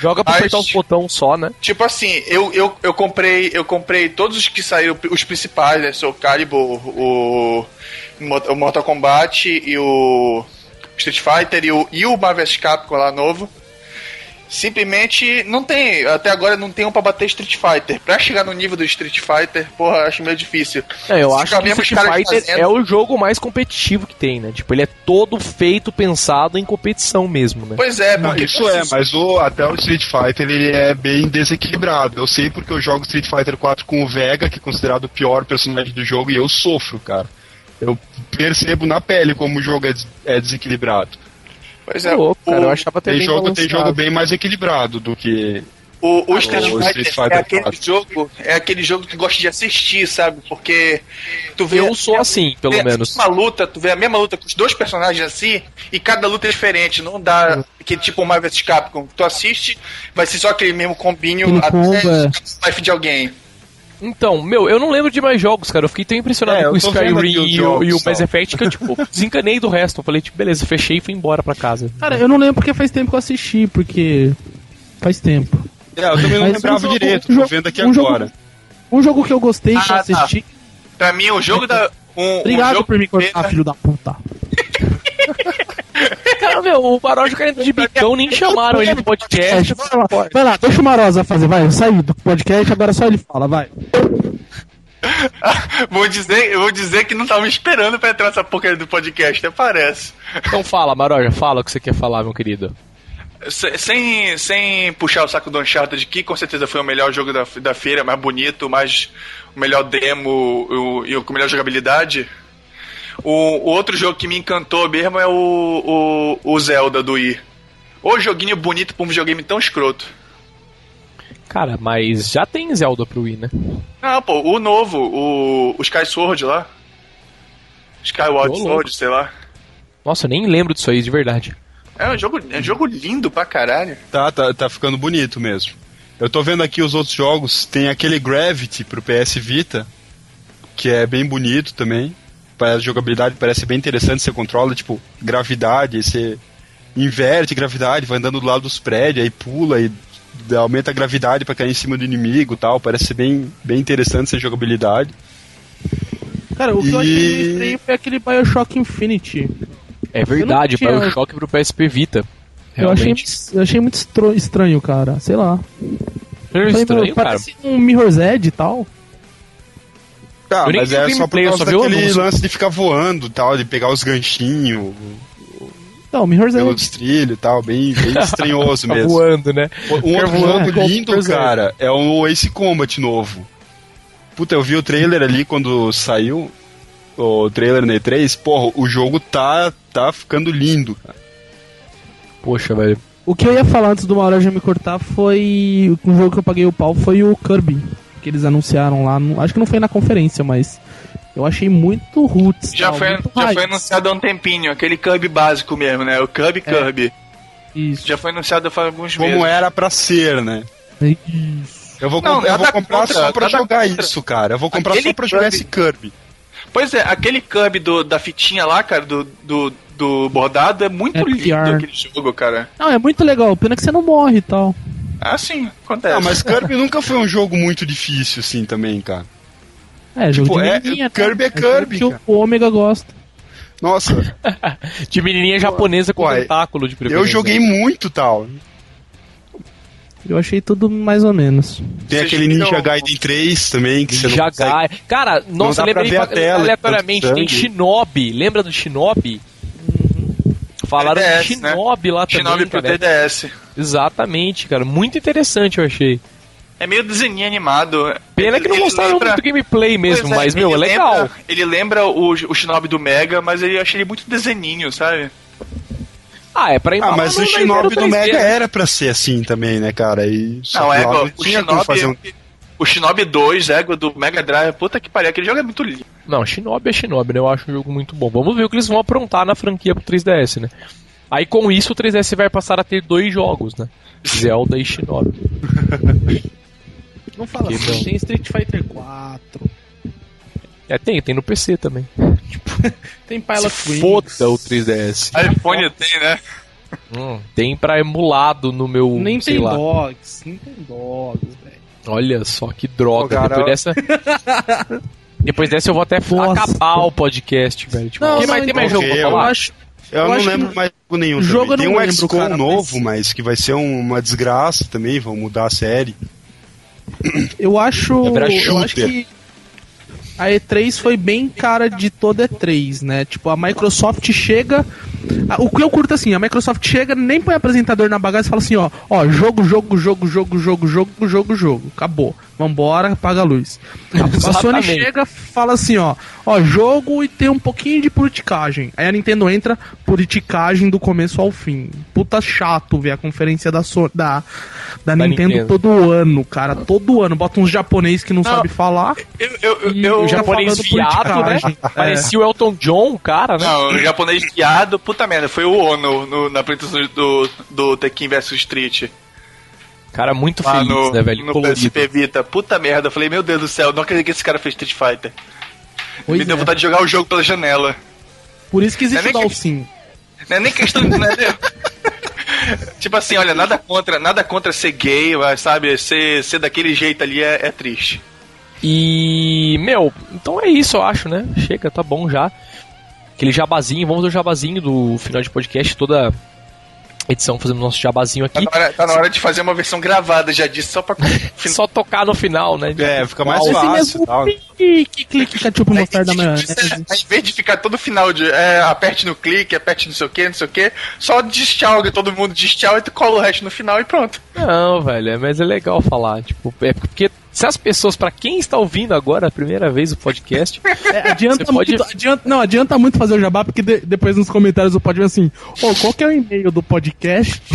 Joga pra apertar os botões só, né? Tipo assim, eu, eu, eu comprei eu comprei todos os que saíram, os principais, né? Soul Calibur, o, o Mortal Kombat e o Street Fighter e o, e o Marvel vs Capcom lá novo. Simplesmente não tem, até agora não tem um pra bater Street Fighter. Pra chegar no nível do Street Fighter, porra, eu acho meio difícil. É, eu Se acho que Street Fighter fazendo- é o jogo mais competitivo que tem, né? Tipo, ele é todo feito, pensado em competição mesmo, né? Pois é, Não, porque isso é, mas o, até o Street Fighter ele é bem desequilibrado. Eu sei porque eu jogo Street Fighter 4 com o Vega, que é considerado o pior personagem do jogo, e eu sofro, cara. Eu percebo na pele como o jogo é, des- é desequilibrado. Pois Ô, é, louco, cara, o- eu achava até Tem bem jogo, tem jogo bem mais equilibrado do que. O, o Street, o Fighter Street Fighter é aquele 4. jogo, é aquele jogo que tu gosta de assistir, sabe? Porque tu vê Eu sou assim, pelo vê menos. Uma luta, tu vê a mesma luta com os dois personagens assim, e cada luta é diferente, não dá que tipo o Marvel vs Capcom. Tu assiste, vai ser só aquele mesmo combinho Aquele até combo, é. o life de alguém. Então, meu, eu não lembro de mais jogos, cara. Eu fiquei tão impressionado É, com o Skyrim e, o- e o. Mass Effect que eu, tipo, [laughs] desencanei do resto. Eu falei, tipo, beleza, fechei e fui embora pra casa. Cara, eu não lembro porque faz tempo que eu assisti, porque faz tempo. É, eu também não Mas lembrava um jogo- direito, um tô jogo- vendo aqui um jogo- agora. Um jogo que eu gostei, que eu Ah, assisti. Pra mim, o jogo da. Um, Obrigado um jogo por me cortar, filho da puta. [laughs] [laughs] Cara, meu, o Baroja caindo de bicão, nem chamaram ele no podcast. Vai lá, vai lá, deixa o Marosa fazer, vai. Eu saí do podcast, agora só ele fala, vai. [laughs] vou dizer, eu vou dizer que não tava esperando pra entrar essa porcaria do podcast, até parece. Então fala, Baroja, fala o que você quer falar, meu querido. Se- Sem, sem puxar o saco do Uncharted, que com certeza foi o melhor jogo da, da feira, mais bonito, mais o melhor demo o- e o com melhor jogabilidade. O, o outro jogo que me encantou mesmo é o, o, o Zelda do Wii. O joguinho bonito pra um videogame tão escroto. Cara, mas já tem Zelda pro Wii, né? Não, pô, o novo, o, o Sky Sword lá. Skyward Ô. Sword, sei lá. Nossa, eu nem lembro disso aí, de verdade. É um jogo, é um jogo lindo pra caralho. Tá, tá, tá ficando bonito mesmo. Eu tô vendo aqui os outros jogos, tem aquele Gravity pro PS Vita, que é bem bonito também. A jogabilidade parece bem interessante, você controla, tipo, gravidade, você inverte gravidade, vai andando do lado dos prédios, aí pula e aumenta a gravidade pra cair em cima do inimigo e tal. Parece ser bem, bem interessante essa jogabilidade. Cara, o que eu achei E- meio estranho foi aquele Bioshock Infinity. É verdade, tinha- Bioshock pro PSP Vita. Eu achei, eu achei muito estranho, cara. Sei lá. Falei, estranho, meu, cara. Parece um Mirror's Edge e tal. Tá, Eu mas é só por causa só vi o daquele lance de ficar voando e tal, de pegar os ganchinhos Não, Mirror's pelos Edge. trilhos e tal, bem, bem [laughs] estranhoso Tá mesmo. voando, né? Um outro voando jogo lindo, Super cara, é o Ace Combat novo. Puta, eu vi o trailer ali quando saiu, o trailer na E3, porra, o jogo tá, tá ficando lindo, cara. Poxa, velho. O que eu ia falar antes do Mauro já me cortar foi. Um jogo que eu paguei o pau foi o Kirby. Que eles anunciaram lá. no- acho que não foi na conferência, mas. Eu achei muito roots. Já, tal, foi, muito já foi anunciado há um tempinho, aquele Kirby básico mesmo, né? O Kirby Kirby. Isso. Já foi anunciado faz alguns meses. Como era pra ser, né? Isso. Eu vou, Não, comp- eu vou comprar contra, só pra jogar contra. isso, cara. Eu vou comprar Aquele só pra jogar Kirby- esse Kirby. Pois é, aquele Kirby do, da fitinha lá, cara, do, do, do bordado, é muito É lindo aquele jogo, cara. Não, é muito legal. Pena que você não morre e tal. Ah, sim, acontece. Ah, mas Kirby nunca foi um jogo muito difícil, assim, também, cara. É, jogo Tipo, de é- menininha, né? Kirby é jogo Kirby, que o- cara. o Ômega gosta. Nossa, [laughs] De menininha japonesa com Uai, tentáculo de eu preferência. joguei muito tal. Eu achei tudo mais ou menos. Tem Vocês aquele Ninja Gaiden 3 também, que você não consegue... Jagai. Cara, nossa, dá pra lembrei ver a pa- tela, aleatoriamente, tanto tem. Shinobi. Lembra do Shinobi? Falaram de 3DS, né? Shinobi lá também, Shinobi pro cara. 3DS. Exatamente, cara. Muito interessante, eu achei. É meio desenho animado. Pena que não Ele mostraram lembra- muito gameplay mesmo, Pois é, mas, meu, é ele legal. lembra- ele lembra o, o Shinobi do Mega, mas eu achei ele muito desenhinho, sabe? Ah, é pra Ah, embalar mas no o Shinobi do 3D, Mega né? era pra ser assim também, né, cara? E só Não, que é, o não tinha como Shinobi, fazer um... O Shinobi 2, égua do Mega Drive, puta que pariu, aquele jogo é muito lindo. Não, Shinobi é Shinobi, né? Eu acho um jogo muito bom. Vamos ver o que eles vão aprontar na franquia pro 3DS, né? Aí com isso o 3DS vai passar a ter dois jogos, né? Zelda e Shinobi. [laughs] Não fala Que assim, não. tem Street Fighter 4, É, tem, tem no PC também. [laughs] tem Pilot Se foda o 3DS. iPhone tem, né? Hum, tem pra emulado no meu. Nem sei tem lá. dogs, nem tem dogs, velho. Olha só que droga. Ô, cara, Depois dessa. [laughs] Depois dessa eu vou até Nossa. acabar o podcast, velho. Tipo, Não, não, mais, tem então, mais jogo ok, pra eu falar? Eu acho, Eu, Eu não lembro que mais jogo nenhum jogo. Tem um lembro, XCOM cara, novo, mas- mas... que vai ser um- uma desgraça também, vão mudar a série. eu acho, É eu acho que a E3 foi bem cara de toda E3, né? Tipo, a Microsoft chega. A- O que eu curto assim, a Microsoft chega, nem põe apresentador na bagagem e fala assim, ó, ó, jogo, jogo, jogo, jogo, jogo, jogo, jogo, jogo. Acabou. Vambora, apaga a luz. A, a Sony chega, fala assim, ó, ó, jogo e tem um pouquinho de politicagem. Aí a Nintendo entra, politicagem do começo ao fim. Puta chato ver a conferência da, so da, da, Nintendo, Nintendo. todo ano, cara. Todo ano. Bota uns japonês que não, sabe falar. Eu, eu, eu, E eu- O japonês viado, né? É. Parecia o Elton John, o cara, né? Não, o japonês guiado, puta merda, foi o Ono no- na apresentação do, do Tekken vs Street. Cara muito feliz, no, né, velho? no Colorido. PSP Vita. Puta merda, eu falei, meu Deus do céu, não acredito que esse cara fez Street Fighter. Pois Me deu é. vontade de jogar o jogo pela janela. Por isso que existe Não é o que- Dalsim. Não é nem questão de. Né? [laughs] tipo assim, olha, nada contra, nada contra ser gay, mas sabe, ser, ser daquele jeito ali é, é triste. E, meu, então é isso, eu acho, né? Chega, tá bom já. Aquele jabazinho, vamos do jabazinho do final de podcast, toda edição fazendo nosso jabazinho Tá aqui. na, hora, tá na hora de fazer uma versão gravada já disso, só pra. [laughs] Só tocar no final, né? É, fica mais Esse fácil. mesmo Tal. que que clique ketchup mostarda na Ao invés de ficar todo final de é, aperte no clique, aperte não sei o que, não sei o que, só diz tchau, todo mundo diz tchau e tu cola o resto no final e pronto. Não, velho, é- mas é legal falar, tipo, é porque se as pessoas, pra quem está ouvindo agora a primeira vez o podcast, [laughs] É, adianta pode- muito, adianta, não, adianta muito fazer o jabá, porque de- depois nos comentários do pod vem assim, ô, qual que é o e-mail do podcast? [laughs]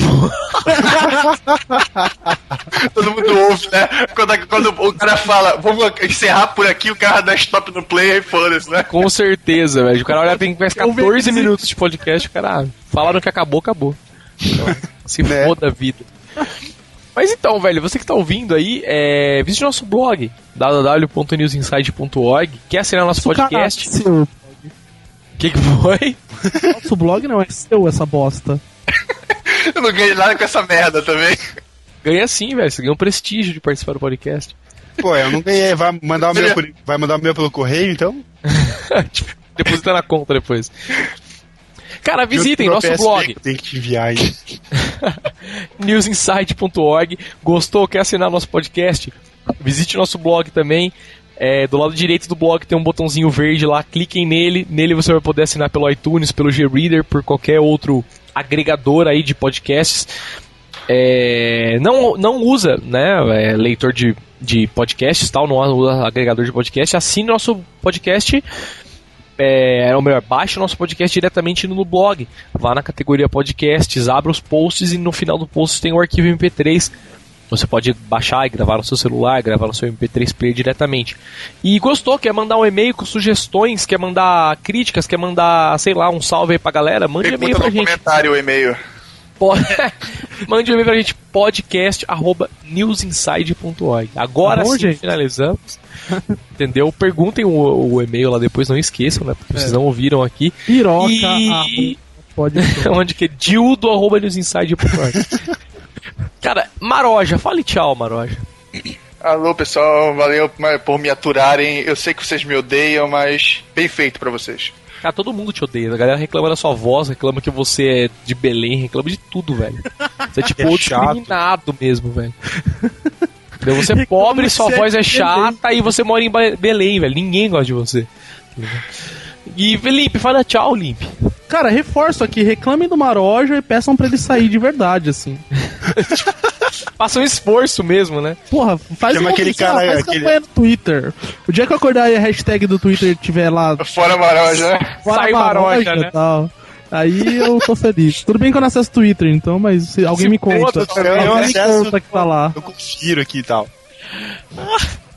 Todo mundo ouve, né? Quando, quando o cara fala, vamos encerrar por aqui, o cara dá stop no player e foda-se, né? com certeza, velho. O cara olha tem mais Eu vejo 14 esse- minutos de podcast, o cara, ah, falaram que acabou, acabou. Então, [laughs] se Né? foda a vida. Mas então, velho, você que tá ouvindo aí, é, visite nosso blog, www.newsinside.org. Quer assinar nosso podcast? Cara, seu. O [laughs] que, que foi? Nosso blog não é seu, essa bosta. [laughs] Eu não ganhei nada com essa merda também. Ganha sim, velho. Você ganha um prestígio de participar do podcast. Pô, eu não ganhei. Vai mandar o meu, por- vai mandar o meu pelo correio, então? [laughs] tipo, deposita na conta depois. Cara, visitem nosso PSP blog, Tenho que te enviar aí. newsinsight.org. Gostou? Quer assinar nosso podcast? Visite nosso blog também. É, do lado direito do blog tem um botãozinho verde lá, cliquem nele. Nele você vai poder assinar pelo iTunes, pelo G-Reader, por qualquer outro agregador aí de podcasts. É, não, não usa né, é, leitor de, de podcasts, tal, não usa agregador de podcast. Assine nosso podcast é, ou melhor, baixe o nosso podcast diretamente no blog. Vá na categoria podcasts, abra os posts e no final do post tem o arquivo MP3. Você pode baixar e gravar no seu celular, gravar no seu MP3 player diretamente. E gostou, quer mandar um e-mail com sugestões, quer mandar críticas, quer mandar, sei lá, um salve aí pra galera, mande um e-mail pra no gente. comentário o e-mail. Pode... [laughs] Mande um e-mail pra gente, podcast.newsinside.org. Agora bom, sim, gente? finalizamos. [laughs] Entendeu? Perguntem o, o e-mail lá depois, não esqueçam, né? Porque vocês não ouviram aqui. Piroca, E... arroba, pode. [laughs] Onde que é? dildo.newsinside.org. Cara, Maroja, fale tchau, Maroja. Alô, pessoal, valeu por me aturarem. Eu sei que vocês me odeiam, mas bem feito pra vocês. Cara, todo mundo te odeia. A galera reclama da sua voz, reclama que você é de Belém, reclama de tudo, velho. Você é [laughs] tipo É discriminado mesmo, velho. Entendeu? Você é pobre, sua é voz é Belém. chata e você mora em Belém, velho. Ninguém gosta de você. E Felipe, fala tchau, Limpe. Cara, reforço aqui, reclamem do Maroja e peçam pra ele sair de verdade, assim. [laughs] Faça um esforço mesmo, né? Porra, faz, Chama uma, aquele lá, cara- faz aquele- campanha no Twitter. O dia que eu acordar e a hashtag do Twitter tiver lá Fora Maroja, né? fora Sai Maroja Maroja, né? tal, aí eu tô feliz. Tudo bem que eu não acesso Twitter, então, mas se alguém Se me conta. foda, eu alguém me acesso- conta que tá lá. Eu confiro aqui e tal.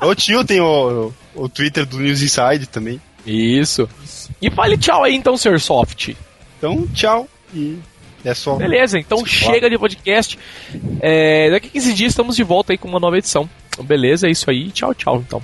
O tio tem o, o Twitter do News Inside também. Isso. E fale tchau aí então, Sr. Soft. Então, tchau. E é só. Beleza, então chega de podcast. É, daqui a 15 dias estamos de volta aí com uma nova edição. Beleza, é isso aí. Tchau, tchau, então.